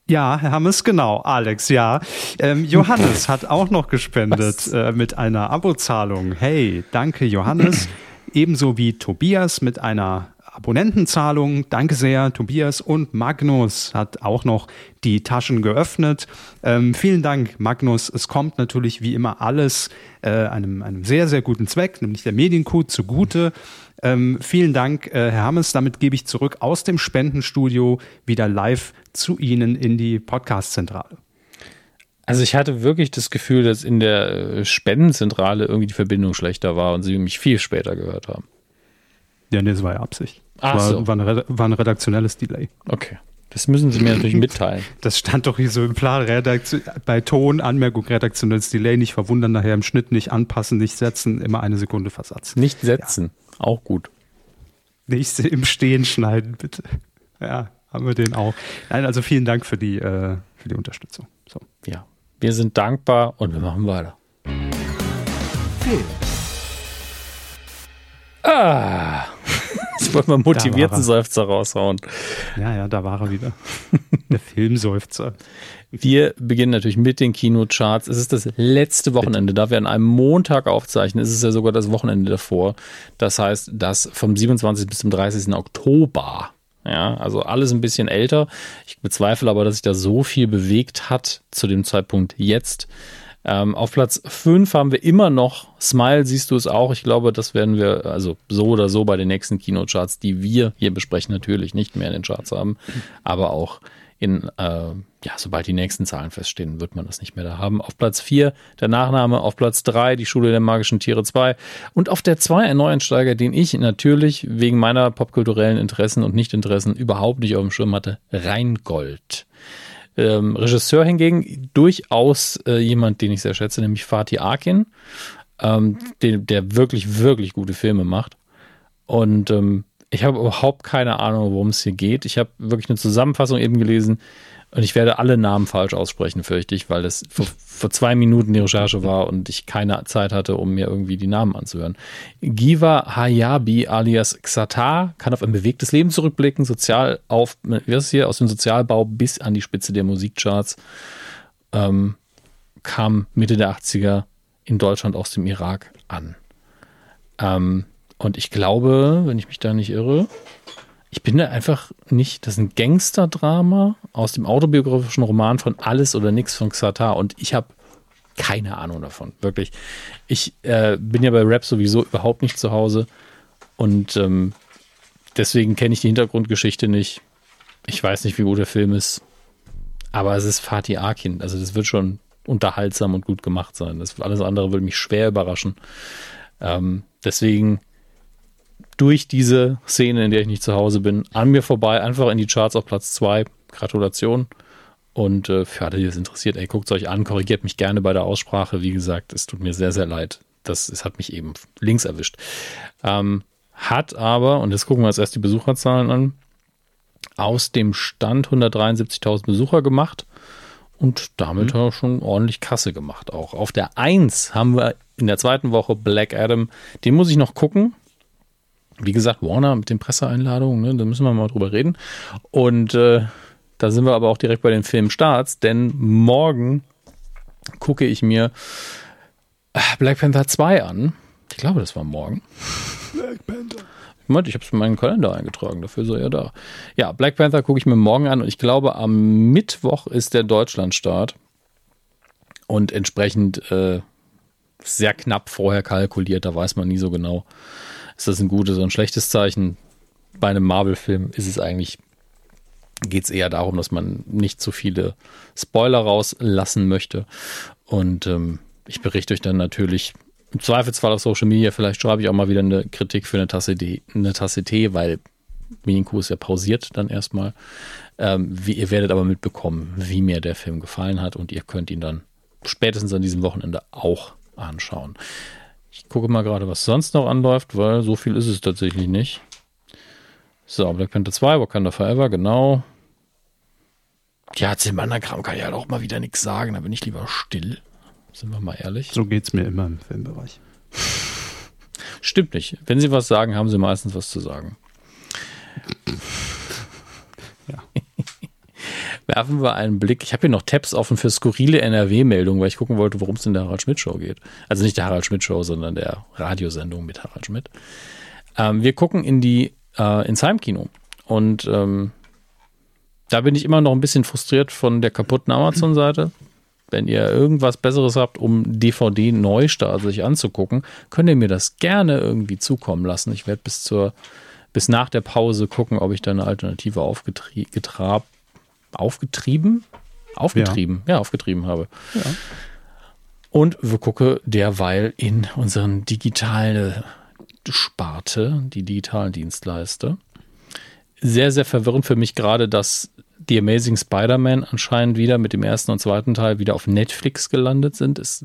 Ja, Herr Hammes, genau, Alex, ja. Ähm, Johannes hat auch noch gespendet äh, mit einer Abozahlung. Hey, danke Johannes. Ebenso wie Tobias mit einer Abonnentenzahlung. Danke sehr, Tobias. Und Magnus hat auch noch die Taschen geöffnet. Ähm, vielen Dank, Magnus. Es kommt natürlich wie immer alles äh, einem, einem sehr, sehr guten Zweck, nämlich der Mediencode zugute. Ähm, vielen Dank, äh, Herr Hammes. Damit gebe ich zurück aus dem Spendenstudio wieder live zu Ihnen in die Podcast-Zentrale. Also ich hatte wirklich das Gefühl, dass in der äh, Spendenzentrale irgendwie die Verbindung schlechter war und Sie mich viel später gehört haben. Ja, nee, das war ja Absicht. Ach war, so. war, ein, war ein redaktionelles Delay. Okay. Das müssen Sie mir natürlich mitteilen. Das stand doch hier so im Plan. Redaktion, bei Ton, Anmerkung, redaktionelles Delay, nicht verwundern, nachher im Schnitt nicht anpassen, nicht setzen, immer eine Sekunde Versatz. Nicht setzen. Ja. Auch gut. Nicht im Stehen schneiden, bitte. Ja, haben wir den auch. Nein, also vielen Dank für die, äh, für die Unterstützung. So. Ja, wir sind dankbar und wir machen weiter. Film. Ah, ich wollte mal motivierten Seufzer raushauen. Ja, ja, da war er wieder. Der Filmseufzer. Wir beginnen natürlich mit den Kinocharts. Es ist das letzte Wochenende. Da wir an einem Montag aufzeichnen, ist es ja sogar das Wochenende davor. Das heißt, das vom 27. bis zum 30. Oktober. Ja, also alles ein bisschen älter. Ich bezweifle aber, dass sich da so viel bewegt hat zu dem Zeitpunkt jetzt. Ähm, auf Platz 5 haben wir immer noch Smile, siehst du es auch. Ich glaube, das werden wir also so oder so bei den nächsten Kinocharts, die wir hier besprechen, natürlich nicht mehr in den Charts haben, aber auch in, äh, ja, sobald die nächsten Zahlen feststehen, wird man das nicht mehr da haben. Auf Platz 4 der Nachname, auf Platz 3 die Schule der magischen Tiere 2 und auf der 2 ein Neuensteiger, den ich natürlich wegen meiner popkulturellen Interessen und Nichtinteressen überhaupt nicht auf dem Schirm hatte, Rheingold. Ähm, Regisseur hingegen durchaus äh, jemand, den ich sehr schätze, nämlich Fatih Akin, ähm, den, der wirklich, wirklich gute Filme macht. Und ähm, ich habe überhaupt keine Ahnung, worum es hier geht. Ich habe wirklich eine Zusammenfassung eben gelesen und ich werde alle Namen falsch aussprechen, fürchte ich, weil das vor, vor, zwei Minuten die Recherche war und ich keine Zeit hatte, um mir irgendwie die Namen anzuhören. Giva Hayabi alias Xatar kann auf ein bewegtes Leben zurückblicken, sozial auf, wie ist hier, aus dem Sozialbau bis an die Spitze der Musikcharts. Ähm, kam Mitte der 80er in Deutschland aus dem Irak an. Ähm, und ich glaube, wenn ich mich da nicht irre, ich bin da einfach nicht, das ist ein Gangsterdrama aus dem autobiografischen Roman von Alles oder Nix von Xatar und ich habe keine Ahnung davon, wirklich. Ich äh, bin ja bei Rap sowieso überhaupt nicht zu Hause und ähm, deswegen kenne ich die Hintergrundgeschichte nicht. Ich weiß nicht, wie gut der Film ist, aber es ist Fatih Akin, also das wird schon unterhaltsam und gut gemacht sein. Das alles andere würde mich schwer überraschen. Ähm, deswegen durch diese Szene, in der ich nicht zu Hause bin, an mir vorbei, einfach in die Charts auf Platz 2. Gratulation. Und äh, für alle, die das interessiert, ey, guckt es euch an, korrigiert mich gerne bei der Aussprache. Wie gesagt, es tut mir sehr, sehr leid. Das, es hat mich eben links erwischt. Ähm, hat aber, und jetzt gucken wir uns erst die Besucherzahlen an, aus dem Stand 173.000 Besucher gemacht und damit mhm. hat er schon ordentlich Kasse gemacht auch. Auf der 1 haben wir in der zweiten Woche Black Adam. Den muss ich noch gucken. Wie gesagt, Warner mit den Presseeinladungen, ne, da müssen wir mal drüber reden. Und äh, da sind wir aber auch direkt bei den Filmstarts, denn morgen gucke ich mir äh, Black Panther 2 an. Ich glaube, das war morgen. Black Panther. Moment, ich habe es in meinen Kalender eingetragen, dafür ist er da. Ja, Black Panther gucke ich mir morgen an und ich glaube, am Mittwoch ist der Deutschlandstart. Und entsprechend äh, sehr knapp vorher kalkuliert, da weiß man nie so genau, ist das ein gutes oder ein schlechtes Zeichen. Bei einem Marvel-Film ist es eigentlich, geht es eher darum, dass man nicht zu viele Spoiler rauslassen möchte. Und ähm, ich berichte euch dann natürlich im Zweifelsfall auf Social Media, vielleicht schreibe ich auch mal wieder eine Kritik für eine Tasse, D, eine Tasse Tee, weil Mininku ist ja pausiert dann erstmal. Ähm, wie, ihr werdet aber mitbekommen, wie mir der Film gefallen hat und ihr könnt ihn dann spätestens an diesem Wochenende auch anschauen. Ich gucke mal gerade, was sonst noch anläuft, weil so viel ist es tatsächlich nicht. So, Black Panther 2, Wakanda Forever, genau. Ja, zu dem anderen Kram kann ich halt auch mal wieder nichts sagen, da bin ich lieber still. Sind wir mal ehrlich. So geht es mir immer im Filmbereich. Stimmt nicht. Wenn Sie was sagen, haben Sie meistens was zu sagen. Werfen wir einen Blick. Ich habe hier noch Tabs offen für skurrile NRW-Meldungen, weil ich gucken wollte, worum es in der Harald Schmidt-Show geht. Also nicht der Harald Schmidt-Show, sondern der Radiosendung mit Harald Schmidt. Ähm, wir gucken in die äh, ins Heimkino. Und ähm, da bin ich immer noch ein bisschen frustriert von der kaputten Amazon-Seite. Wenn ihr irgendwas Besseres habt, um DVD-Neustart sich anzugucken, könnt ihr mir das gerne irgendwie zukommen lassen. Ich werde bis zur bis nach der Pause gucken, ob ich da eine Alternative aufgetrieben, aufgetrieben? Aufgetrieben, ja. ja, aufgetrieben habe. Ja. Und wir gucken derweil in unseren digitalen Sparte, die digitalen Dienstleister. Sehr, sehr verwirrend für mich gerade, dass The Amazing Spider-Man anscheinend wieder mit dem ersten und zweiten Teil wieder auf Netflix gelandet sind. Es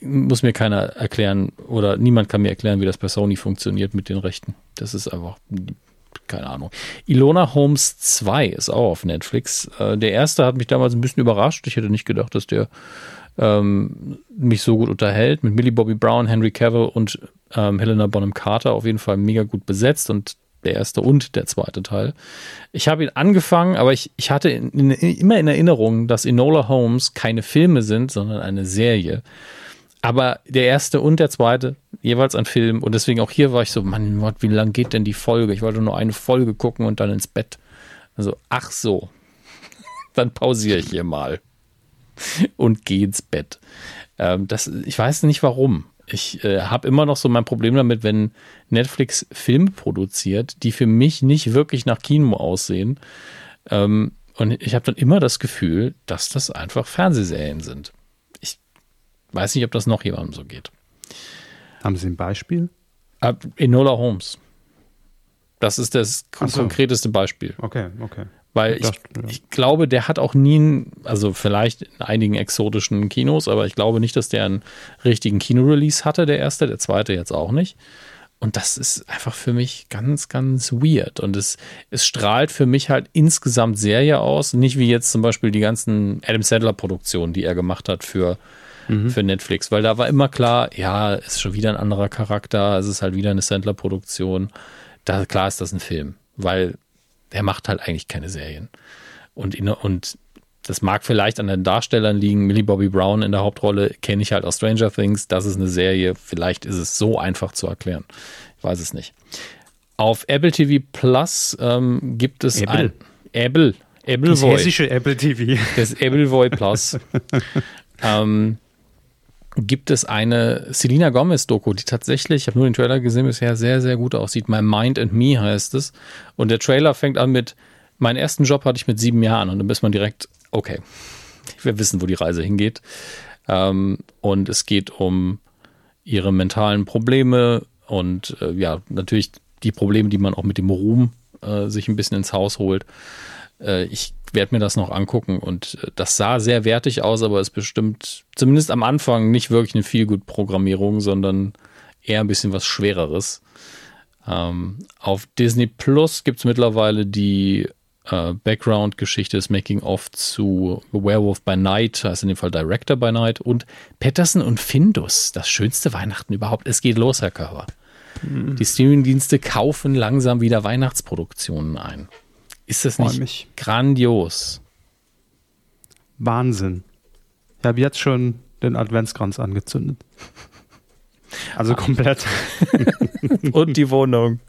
muss mir keiner erklären oder niemand kann mir erklären, wie das bei Sony funktioniert mit den Rechten. Das ist einfach keine Ahnung. Ilona Holmes 2 ist auch auf Netflix. Äh, der erste hat mich damals ein bisschen überrascht. Ich hätte nicht gedacht, dass der ähm, mich so gut unterhält. Mit Millie Bobby Brown, Henry Cavill und ähm, Helena Bonham Carter auf jeden Fall mega gut besetzt und der erste und der zweite Teil. Ich habe ihn angefangen, aber ich, ich hatte in, in, immer in Erinnerung, dass Enola Holmes keine Filme sind, sondern eine Serie. Aber der erste und der zweite jeweils ein Film. Und deswegen auch hier war ich so, Mann, wie lang geht denn die Folge? Ich wollte nur eine Folge gucken und dann ins Bett. Also, ach so. dann pausiere ich hier mal und gehe ins Bett. Ähm, das, ich weiß nicht warum. Ich äh, habe immer noch so mein Problem damit, wenn Netflix Filme produziert, die für mich nicht wirklich nach Kino aussehen. Ähm, und ich habe dann immer das Gefühl, dass das einfach Fernsehserien sind. Weiß nicht, ob das noch jemandem so geht. Haben Sie ein Beispiel? Enola Holmes. Das ist das so. konkreteste Beispiel. Okay, okay. Weil ich, ich glaube, der hat auch nie, also vielleicht in einigen exotischen Kinos, aber ich glaube nicht, dass der einen richtigen Kinorelease hatte, der erste, der zweite jetzt auch nicht. Und das ist einfach für mich ganz, ganz weird. Und es, es strahlt für mich halt insgesamt Serie aus. Nicht wie jetzt zum Beispiel die ganzen Adam Sandler-Produktionen, die er gemacht hat für, mhm. für Netflix. Weil da war immer klar, ja, ist schon wieder ein anderer Charakter. Es ist halt wieder eine Sandler-Produktion. Da, klar ist das ein Film. Weil er macht halt eigentlich keine Serien. Und, und das mag vielleicht an den Darstellern liegen. Millie Bobby Brown in der Hauptrolle kenne ich halt aus Stranger Things. Das ist eine Serie. Vielleicht ist es so einfach zu erklären. Ich weiß es nicht. Auf Apple TV Plus ähm, gibt es Apple. ein Apple. Apple das hessische Apple TV. Das Apple Voy Plus. ähm, gibt es eine Selena Gomez-Doku, die tatsächlich, ich habe nur den Trailer gesehen, bisher sehr, sehr gut aussieht. My Mind and Me heißt es. Und der Trailer fängt an mit, meinen ersten Job hatte ich mit sieben Jahren und dann ist man direkt, okay, wir wissen, wo die Reise hingeht. Ähm, und es geht um ihre mentalen Probleme und äh, ja, natürlich die Probleme, die man auch mit dem Ruhm äh, sich ein bisschen ins Haus holt. Äh, ich werde mir das noch angucken und äh, das sah sehr wertig aus, aber ist bestimmt zumindest am Anfang nicht wirklich eine viel gut Programmierung, sondern eher ein bisschen was Schwereres. Ähm, auf Disney Plus gibt es mittlerweile die äh, Background-Geschichte, das Making-of zu Werewolf by Night, heißt in dem Fall Director by Night und Patterson und Findus, das schönste Weihnachten überhaupt. Es geht los, Herr Körber. Mhm. Die Streaming-Dienste kaufen langsam wieder Weihnachtsproduktionen ein. Ist das nicht mich. grandios? Wahnsinn. Ich habe jetzt schon den Adventskranz angezündet. Also komplett. und die Wohnung.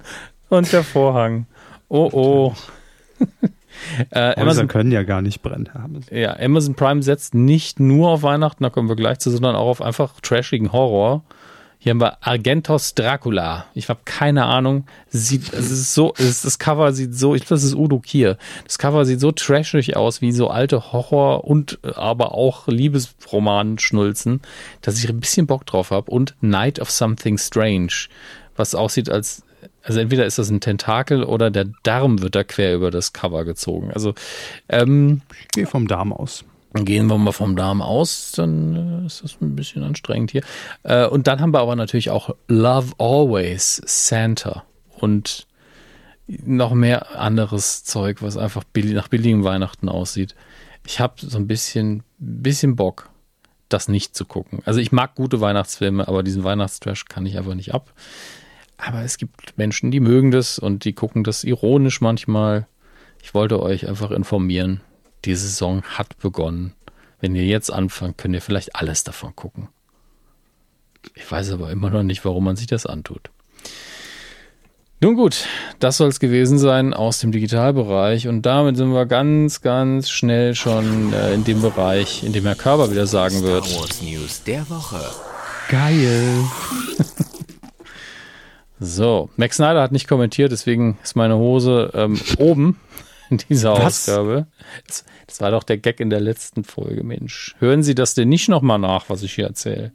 Und der Vorhang. Oh oh. äh, Amazon können ja gar nicht brennen. Ja, Amazon Prime setzt nicht nur auf Weihnachten, da kommen wir gleich zu, sondern auch auf einfach trashigen Horror. Hier haben wir Argentos Dracula. Ich habe keine Ahnung. Sieht, es ist so, es das Cover sieht so, ich glaube, das ist Udo Kier. Das Cover sieht so trashig aus wie so alte Horror- und äh, aber auch Liebesroman-Schnulzen, dass ich ein bisschen Bock drauf habe. Und Night of Something Strange, was aussieht als, also entweder ist das ein Tentakel oder der Darm wird da quer über das Cover gezogen. Also, ähm, ich gehe vom Darm aus. Gehen wir mal vom Darm aus, dann äh, ist das ein bisschen anstrengend hier. Äh, und dann haben wir aber natürlich auch Love Always Santa und noch mehr anderes Zeug, was einfach nach billigem Weihnachten aussieht. Ich habe so ein bisschen, bisschen Bock, das nicht zu gucken. Also ich mag gute Weihnachtsfilme, aber diesen Weihnachtstrash kann ich einfach nicht ab. Aber es gibt Menschen, die mögen das und die gucken das ironisch manchmal. Ich wollte euch einfach informieren die Saison hat begonnen. Wenn ihr jetzt anfangt, könnt ihr vielleicht alles davon gucken. Ich weiß aber immer noch nicht, warum man sich das antut. Nun gut, das soll es gewesen sein aus dem Digitalbereich. Und damit sind wir ganz, ganz schnell schon äh, in dem Bereich, in dem Herr Körber wieder sagen wird. Star Wars News der Woche. Geil. so, Max Snyder hat nicht kommentiert, deswegen ist meine Hose ähm, oben in dieser Was? Ausgabe. Das, das, war doch der Gag in der letzten Folge, Mensch. Hören Sie das denn nicht nochmal nach, was ich hier erzähle?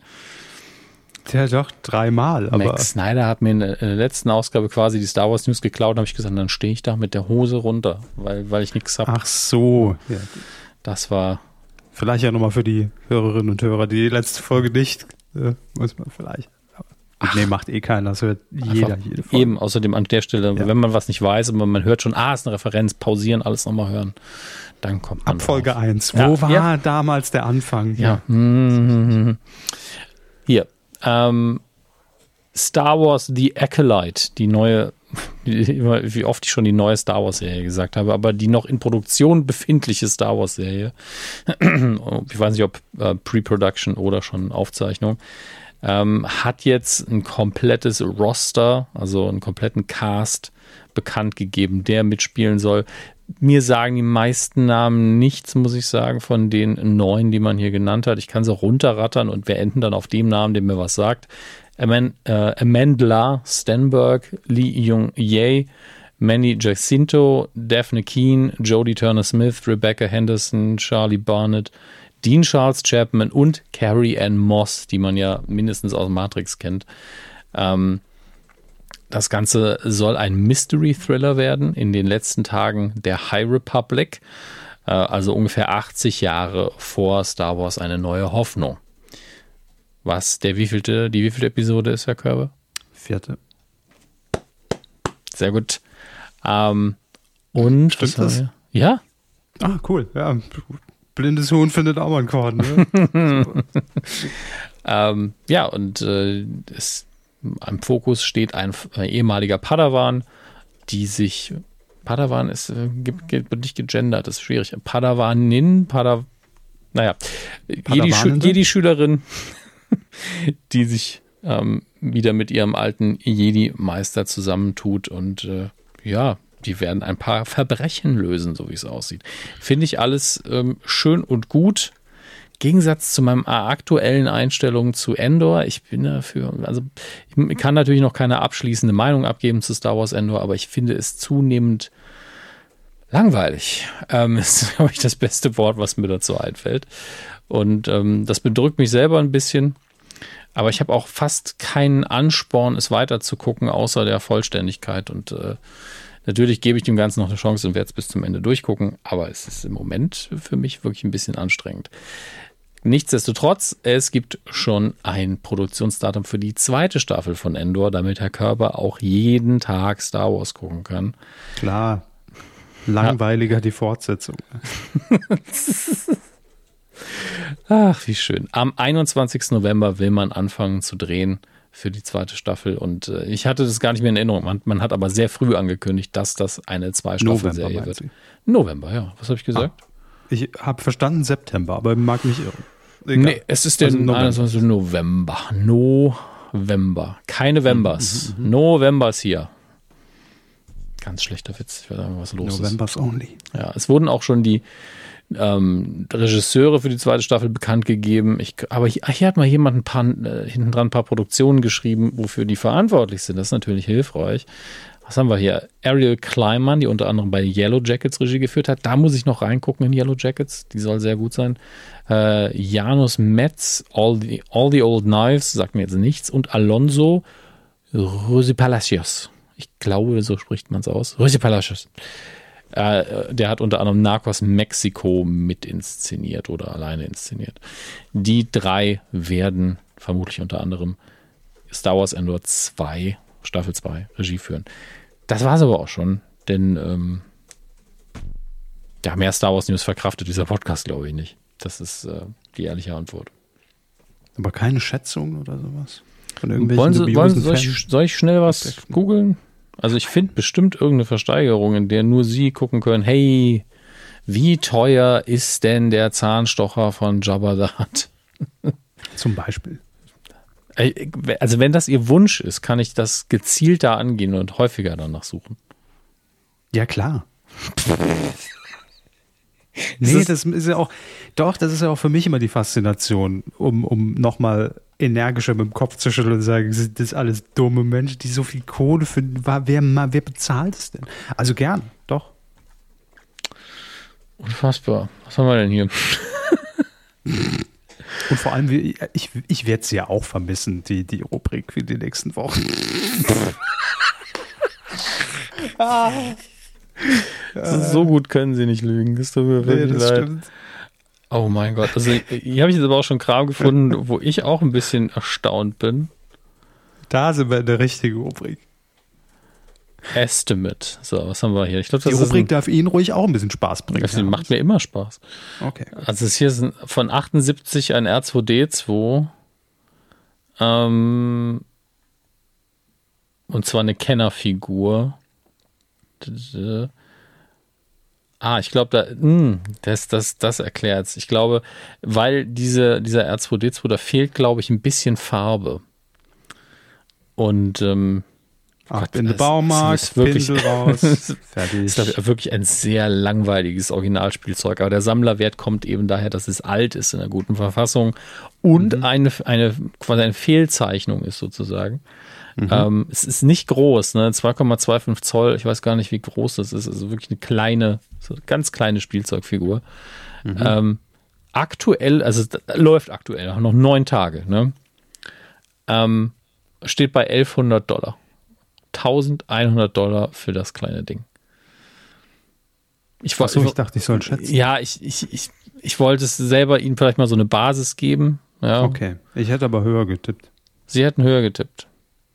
Ja, doch, dreimal. Aber Max Snyder hat mir in der, in der letzten Ausgabe quasi die Star Wars News geklaut und habe ich gesagt, dann stehe ich da mit der Hose runter, weil, weil ich nichts habe. Ach so. Ja. Das war. Vielleicht ja nochmal für die Hörerinnen und Hörer, die, die letzte Folge nicht, äh, muss man vielleicht. Ach, nee, macht eh keiner. Das hört jeder, jede Folge. Eben, außerdem an der Stelle, ja. wenn man was nicht weiß und man hört schon, ah, ist eine Referenz, pausieren, alles nochmal hören. Dann kommt man. Ab Folge 1. Wo ja, war ja. damals der Anfang? Ja. Mhm. Hier. Ähm, Star Wars The Acolyte, die neue, wie oft ich schon die neue Star Wars Serie gesagt habe, aber die noch in Produktion befindliche Star Wars Serie. ich weiß nicht, ob äh, Pre-Production oder schon Aufzeichnung ähm, hat jetzt ein komplettes Roster, also einen kompletten Cast bekannt gegeben, der mitspielen soll. Mir sagen die meisten Namen nichts, muss ich sagen, von den neun, die man hier genannt hat. Ich kann sie runterrattern und wir enden dann auf dem Namen, der mir was sagt. Aman, äh, Amandla Stenberg, Lee Jung Ye, Manny Jacinto, Daphne Keane, Jodie Turner Smith, Rebecca Henderson, Charlie Barnett, Dean Charles Chapman und Carrie Ann Moss, die man ja mindestens aus Matrix kennt. Ähm, das Ganze soll ein Mystery-Thriller werden in den letzten Tagen der High Republic, äh, also ungefähr 80 Jahre vor Star Wars eine neue Hoffnung. Was der wievielte, die wievielte Episode ist, Herr Körber? Vierte. Sehr gut. Ähm, und Stimmt das? Ja. Ah, cool. Ja, blindes Huhn findet auch mal einen Korn. Ne? ähm, ja, und äh, es, am Fokus steht ein, ein ehemaliger Padawan, die sich Padawan ist, äh, wird nicht gegendert, das ist schwierig. Padawanin, Padawan, naja, Jedi-Schülerin, die sich ähm, wieder mit ihrem alten Jedi-Meister zusammentut und äh, ja, die werden ein paar Verbrechen lösen, so wie es aussieht. Finde ich alles ähm, schön und gut. Gegensatz zu meinen aktuellen Einstellungen zu Endor, ich bin dafür, also ich kann natürlich noch keine abschließende Meinung abgeben zu Star Wars Endor, aber ich finde es zunehmend langweilig. Ähm, ist, glaube ich, das beste Wort, was mir dazu einfällt. Und ähm, das bedrückt mich selber ein bisschen. Aber ich habe auch fast keinen Ansporn, es weiter zu gucken, außer der Vollständigkeit. Und äh, Natürlich gebe ich dem Ganzen noch eine Chance und werde es bis zum Ende durchgucken, aber es ist im Moment für mich wirklich ein bisschen anstrengend. Nichtsdestotrotz, es gibt schon ein Produktionsdatum für die zweite Staffel von Endor, damit Herr Körper auch jeden Tag Star Wars gucken kann. Klar. langweiliger ja. die Fortsetzung. Ach, wie schön. Am 21. November will man anfangen zu drehen für die zweite Staffel. Und äh, ich hatte das gar nicht mehr in Erinnerung. Man, man, hat aber sehr früh angekündigt, dass das eine Zwei-Staffel-Serie wird. Sie? November, ja. Was habe ich gesagt? Ah, ich habe verstanden September, aber mag mich irren. Egal. Nee, es ist der also November. 21. November. November. Keine Wembers. Mhm, mhm, mhm. Novembers hier. Ganz schlechter Witz. Ich weiß nicht, was los Novembers ist. only. Ja, es wurden auch schon die ähm, Regisseure für die zweite Staffel bekannt gegeben. Ich, aber hier, hier hat mal jemand ein paar, äh, hinten dran ein paar Produktionen geschrieben, wofür die verantwortlich sind. Das ist natürlich hilfreich. Was haben wir hier? Ariel Kleiman, die unter anderem bei Yellow Jackets Regie geführt hat. Da muss ich noch reingucken in Yellow Jackets. Die soll sehr gut sein. Äh, Janus Metz, All the, All the Old Knives, sagt mir jetzt nichts. Und Alonso Rosi Palacios. Ich glaube, so spricht man es aus. Rosi Palacios. Äh, der hat unter anderem Narcos Mexiko mit inszeniert oder alleine inszeniert. Die drei werden vermutlich unter anderem Star Wars Endor 2, Staffel 2, Regie führen. Das war es aber auch schon, denn ähm, ja, mehr Star Wars News verkraftet dieser Podcast, glaube ich, nicht. Das ist äh, die ehrliche Antwort. Aber keine Schätzung oder sowas? Von irgendwelchen wollen Sie, wollen Sie, soll, ich, soll ich schnell was googeln? Also ich finde bestimmt irgendeine Versteigerung, in der nur Sie gucken können, hey, wie teuer ist denn der Zahnstocher von Jabba the Hutt? Zum Beispiel. Also wenn das Ihr Wunsch ist, kann ich das gezielter angehen und häufiger danach suchen. Ja, klar. nee, das ist ja auch, doch, das ist ja auch für mich immer die Faszination, um, um nochmal energischer mit dem Kopf zu schütteln und sagen, das ist alles dumme Menschen, die so viel Kohle finden. Wer, wer bezahlt es denn? Also gern, doch. Unfassbar. Was haben wir denn hier? Und vor allem, ich, ich werde sie ja auch vermissen, die, die Rubrik für die nächsten Wochen. ah. So gut können sie nicht lügen. Das tut mir wirklich nee, leid. Stimmt. Oh mein Gott. Also hier habe ich jetzt aber auch schon Kram gefunden, wo ich auch ein bisschen erstaunt bin. Da sind wir in der richtigen Rubrik. Estimate. So, was haben wir hier? Ich glaub, das Die Rubrik ein, darf Ihnen ruhig auch ein bisschen Spaß bringen. Das macht mir immer Spaß. Okay. Also es hier ist von 78 ein R2D2. Ähm, und zwar eine Kennerfigur. Ah, ich glaube, da, mh, hm, das, das, das erklärt Ich glaube, weil diese, dieser R2D2, da fehlt, glaube ich, ein bisschen Farbe. Und ähm, Ach, Gott, in den Baumarkt, ist wirklich, Pinsel raus, fertig. ist ich, wirklich ein sehr langweiliges Originalspielzeug. Aber der Sammlerwert kommt eben daher, dass es alt ist, in einer guten Verfassung und mhm. eine, eine, quasi eine Fehlzeichnung ist sozusagen. Mhm. Ähm, es ist nicht groß, ne? 2,25 Zoll. Ich weiß gar nicht, wie groß das ist. Also wirklich eine kleine, so eine ganz kleine Spielzeugfigur. Mhm. Ähm, aktuell, also läuft aktuell, noch neun Tage, ne? Ähm, steht bei 1100 Dollar. 1100 Dollar für das kleine Ding. Ich, Achso, ich, ich dachte, ich soll schätzen. Ja, ich, ich, ich, ich wollte es selber Ihnen vielleicht mal so eine Basis geben. Ja. Okay, ich hätte aber höher getippt. Sie hätten höher getippt.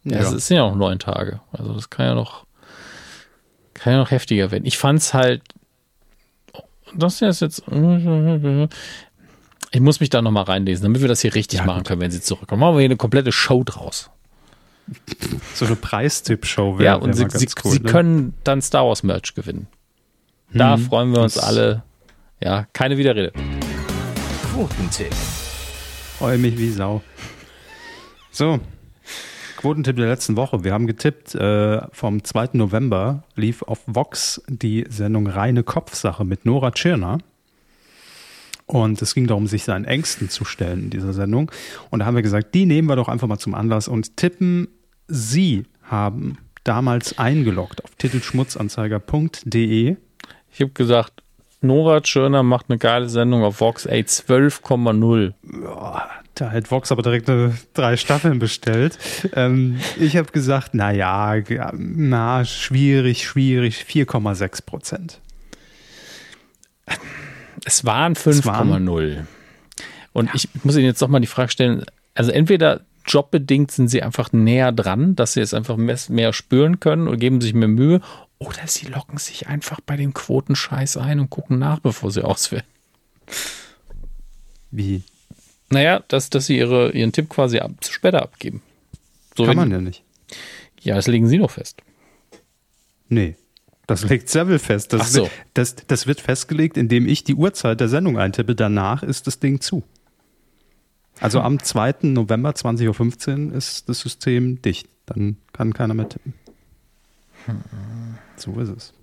Ja. Es sind ja noch neun Tage. Also das kann ja noch, kann ja noch heftiger werden. Ich fand es halt, das ist jetzt, ich muss mich da nochmal reinlesen, damit wir das hier richtig ja, machen können, wenn sie zurückkommen. Machen wir hier eine komplette Show draus. So eine Preistipp-Show wäre Ja, und wär sie, sie, cool, sie ne? können dann Star Wars Merch gewinnen. Da hm, freuen wir uns alle. Ja, keine Widerrede. Quotentipp. Freue mich wie Sau. So, Quotentipp der letzten Woche. Wir haben getippt, äh, vom 2. November lief auf Vox die Sendung Reine Kopfsache mit Nora Tschirner. Und es ging darum, sich seinen Ängsten zu stellen in dieser Sendung. Und da haben wir gesagt, die nehmen wir doch einfach mal zum Anlass und tippen. Sie haben damals eingeloggt auf titelschmutzanzeiger.de. Ich habe gesagt, Nora Tschirner macht eine geile Sendung auf Vox, ey, 12,0. Da hat Vox aber direkt drei Staffeln bestellt. Ähm, ich habe gesagt, na ja, na, schwierig, schwierig, 4,6 Prozent. Es waren 5,0. Und ja. ich muss Ihnen jetzt doch mal die Frage stellen, also entweder jobbedingt sind Sie einfach näher dran, dass Sie es einfach mehr spüren können und geben sich mehr Mühe, Oder sie locken sich einfach bei dem Quotenscheiß ein und gucken nach, bevor sie auswählen. Wie? Naja, dass, dass sie ihre, ihren Tipp quasi ab, später abgeben. So Kann man ja nicht. Ja, das legen sie doch fest. Nee. Das legt Seville fest. Das, Ach so. das, das wird festgelegt, indem ich die Uhrzeit der Sendung eintippe. Danach ist das Ding zu. Also am 2. November 20.15 Uhr ist das System dicht. Dann kann keiner mehr tippen. Hm. So ist es.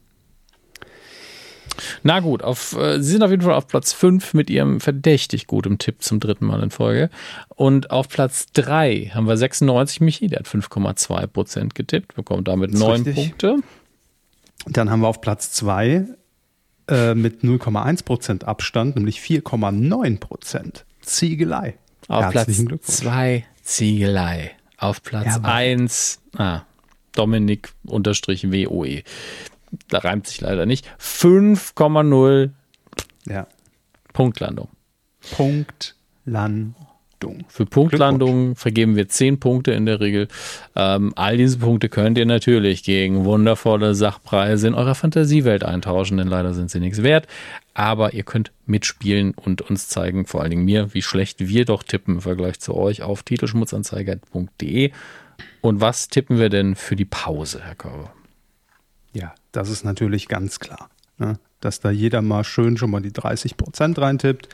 Na gut, auf, äh, Sie sind auf jeden Fall auf Platz 5 mit Ihrem verdächtig gutem Tipp zum dritten Mal in Folge. Und auf Platz 3 haben wir 96 Michi, der hat 5,2 Prozent getippt, bekommt damit 9 richtig. Punkte. Dann haben wir auf Platz 2 äh, mit 0,1 Prozent Abstand, nämlich 4,9 Prozent Ziegelei. Auf Platz 2 Ziegelei. Auf Platz 1 ah, Dominik unterstrich WOE da reimt sich leider nicht, 5,0 ja. Punktlandung. Punktlandung. Für Punktlandungen vergeben wir 10 Punkte in der Regel. Ähm, all diese Punkte könnt ihr natürlich gegen wundervolle Sachpreise in eurer Fantasiewelt eintauschen, denn leider sind sie nichts wert. Aber ihr könnt mitspielen und uns zeigen, vor allen Dingen mir, wie schlecht wir doch tippen im Vergleich zu euch auf titelschmutzanzeiger.de. Und was tippen wir denn für die Pause, Herr Körber? Ja, das ist natürlich ganz klar. Ne? Dass da jeder mal schön schon mal die 30 Prozent reintippt.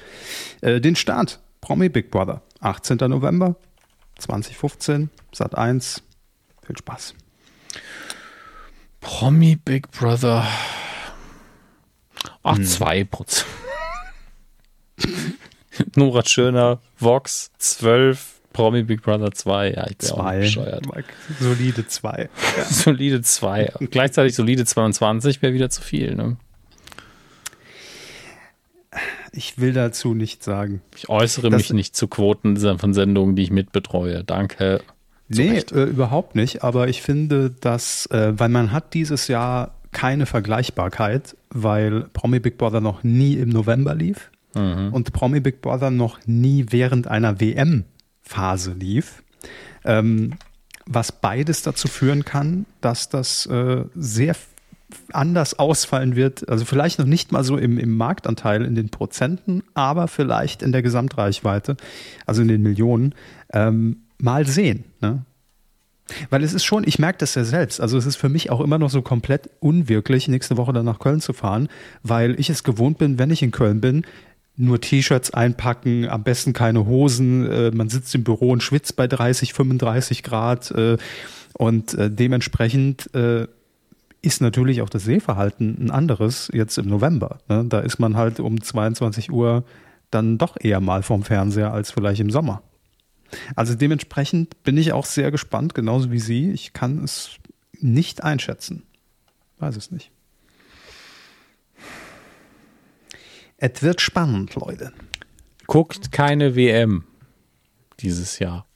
Äh, den Start, Promi Big Brother, 18. November 2015, Sat 1. Viel Spaß. Promi Big Brother. Ach, hm. 2 Prozent. Nora Schöner, Vox 12, Promi Big Brother 2, ja, ich bin zwei. auch bescheuert. Solide 2. Ja. solide 2. Und gleichzeitig solide 22 wäre wieder zu viel, ne? Ich will dazu nichts sagen. Ich äußere das mich nicht zu Quoten von Sendungen, die ich mitbetreue. Danke. Nee, äh, überhaupt nicht. Aber ich finde, dass, äh, weil man hat dieses Jahr keine Vergleichbarkeit, weil Promi Big Brother noch nie im November lief mhm. und Promi Big Brother noch nie während einer WM Phase lief. Ähm, was beides dazu führen kann, dass das äh, sehr anders ausfallen wird. Also vielleicht noch nicht mal so im, im Marktanteil in den Prozenten, aber vielleicht in der Gesamtreichweite, also in den Millionen. Ähm, mal sehen. Ne? Weil es ist schon, ich merke das ja selbst, also es ist für mich auch immer noch so komplett unwirklich, nächste Woche dann nach Köln zu fahren, weil ich es gewohnt bin, wenn ich in Köln bin, nur T-Shirts einpacken, am besten keine Hosen. Äh, man sitzt im Büro und schwitzt bei 30, 35 Grad. Äh, und äh, dementsprechend äh, ist natürlich auch das Sehverhalten ein anderes jetzt im November. Ne? Da ist man halt um 22 Uhr dann doch eher mal vorm Fernseher als vielleicht im Sommer. Also dementsprechend bin ich auch sehr gespannt, genauso wie Sie. Ich kann es nicht einschätzen. Weiß es nicht. Es wird spannend, Leute. Guckt keine WM dieses Jahr.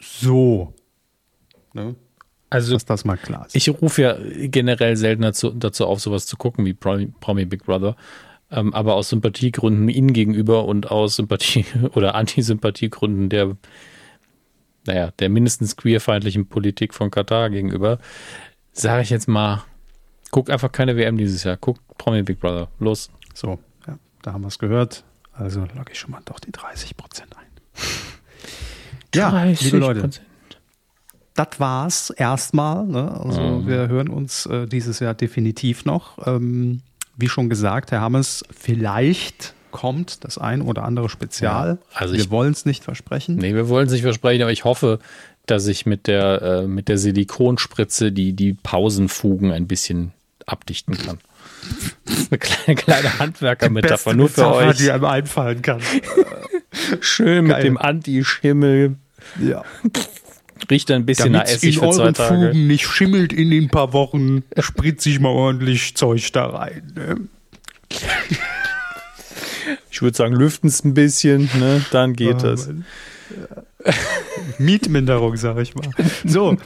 So. Ne? Also, dass das mal klar ist. Ich rufe ja generell seltener dazu, dazu auf, sowas zu gucken wie Promi, Promi Big Brother. Ähm, aber aus Sympathiegründen Ihnen gegenüber und aus Sympathie- oder Antisympathiegründen der, naja, der mindestens queerfeindlichen Politik von Katar gegenüber, sage ich jetzt mal, guck einfach keine WM dieses Jahr. Guck Promi Big Brother. Los. So. Da haben wir es gehört. Also logge ich schon mal doch die 30 Prozent ein. ja, liebe Leute. Das war's erstmal. Ne? Also mhm. wir hören uns äh, dieses Jahr definitiv noch. Ähm, wie schon gesagt, Herr Hammes, vielleicht kommt das ein oder andere Spezial. Ja, also wir wollen es nicht versprechen. Nee, wir wollen es nicht versprechen, aber ich hoffe, dass ich mit der, äh, mit der Silikonspritze die, die Pausenfugen ein bisschen abdichten kann. Eine kleine, kleine Handwerker-Metapher, nur für Metapher, euch. die einem einfallen kann. Schön Geil. mit dem Anti-Schimmel. Ja. Riecht ein bisschen Damit's nach Essig in für zwei Tage. Fugen nicht schimmelt in den paar Wochen, spritze ich mal ordentlich Zeug da rein. Ne? Ich würde sagen, lüften es ein bisschen, ne? dann geht oh, das. Ja. Mietminderung, sage ich mal. So,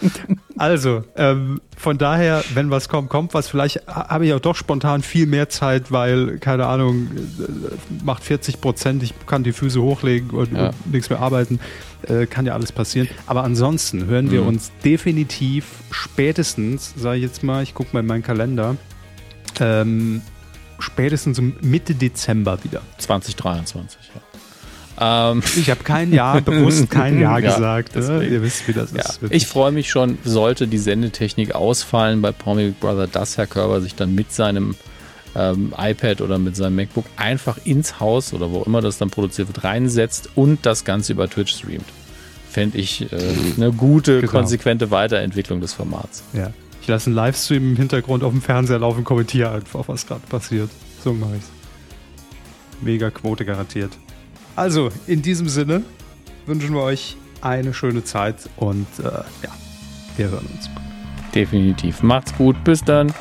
also, ähm, von daher, wenn was kommt, kommt was. Vielleicht habe ich auch doch spontan viel mehr Zeit, weil, keine Ahnung, äh, macht 40 Prozent, ich kann die Füße hochlegen und, ja. und nichts mehr arbeiten. Äh, kann ja alles passieren. Aber ansonsten hören wir mhm. uns definitiv spätestens, sage ich jetzt mal, ich gucke mal in meinen Kalender, ähm, spätestens Mitte Dezember wieder. 2023, ja. Ähm. Ich habe kein Jahr, bewusst kein ja, gesagt. Ne? Ihr wisst, wie das ja. ist. Ich freue mich schon, sollte die Sendetechnik ausfallen bei Pommy Big Brother, dass Herr Körber sich dann mit seinem ähm, iPad oder mit seinem MacBook einfach ins Haus oder wo immer das dann produziert wird, reinsetzt und das Ganze über Twitch streamt. Fände ich äh, eine gute, genau. konsequente Weiterentwicklung des Formats. Ja. Ich lasse einen Livestream im Hintergrund auf dem Fernseher laufen, kommentiere einfach, was gerade passiert. So mache ich's. Mega Quote garantiert. Also, in diesem Sinne wünschen wir euch eine schöne Zeit und äh, ja, wir hören uns. Definitiv. Macht's gut. Bis dann.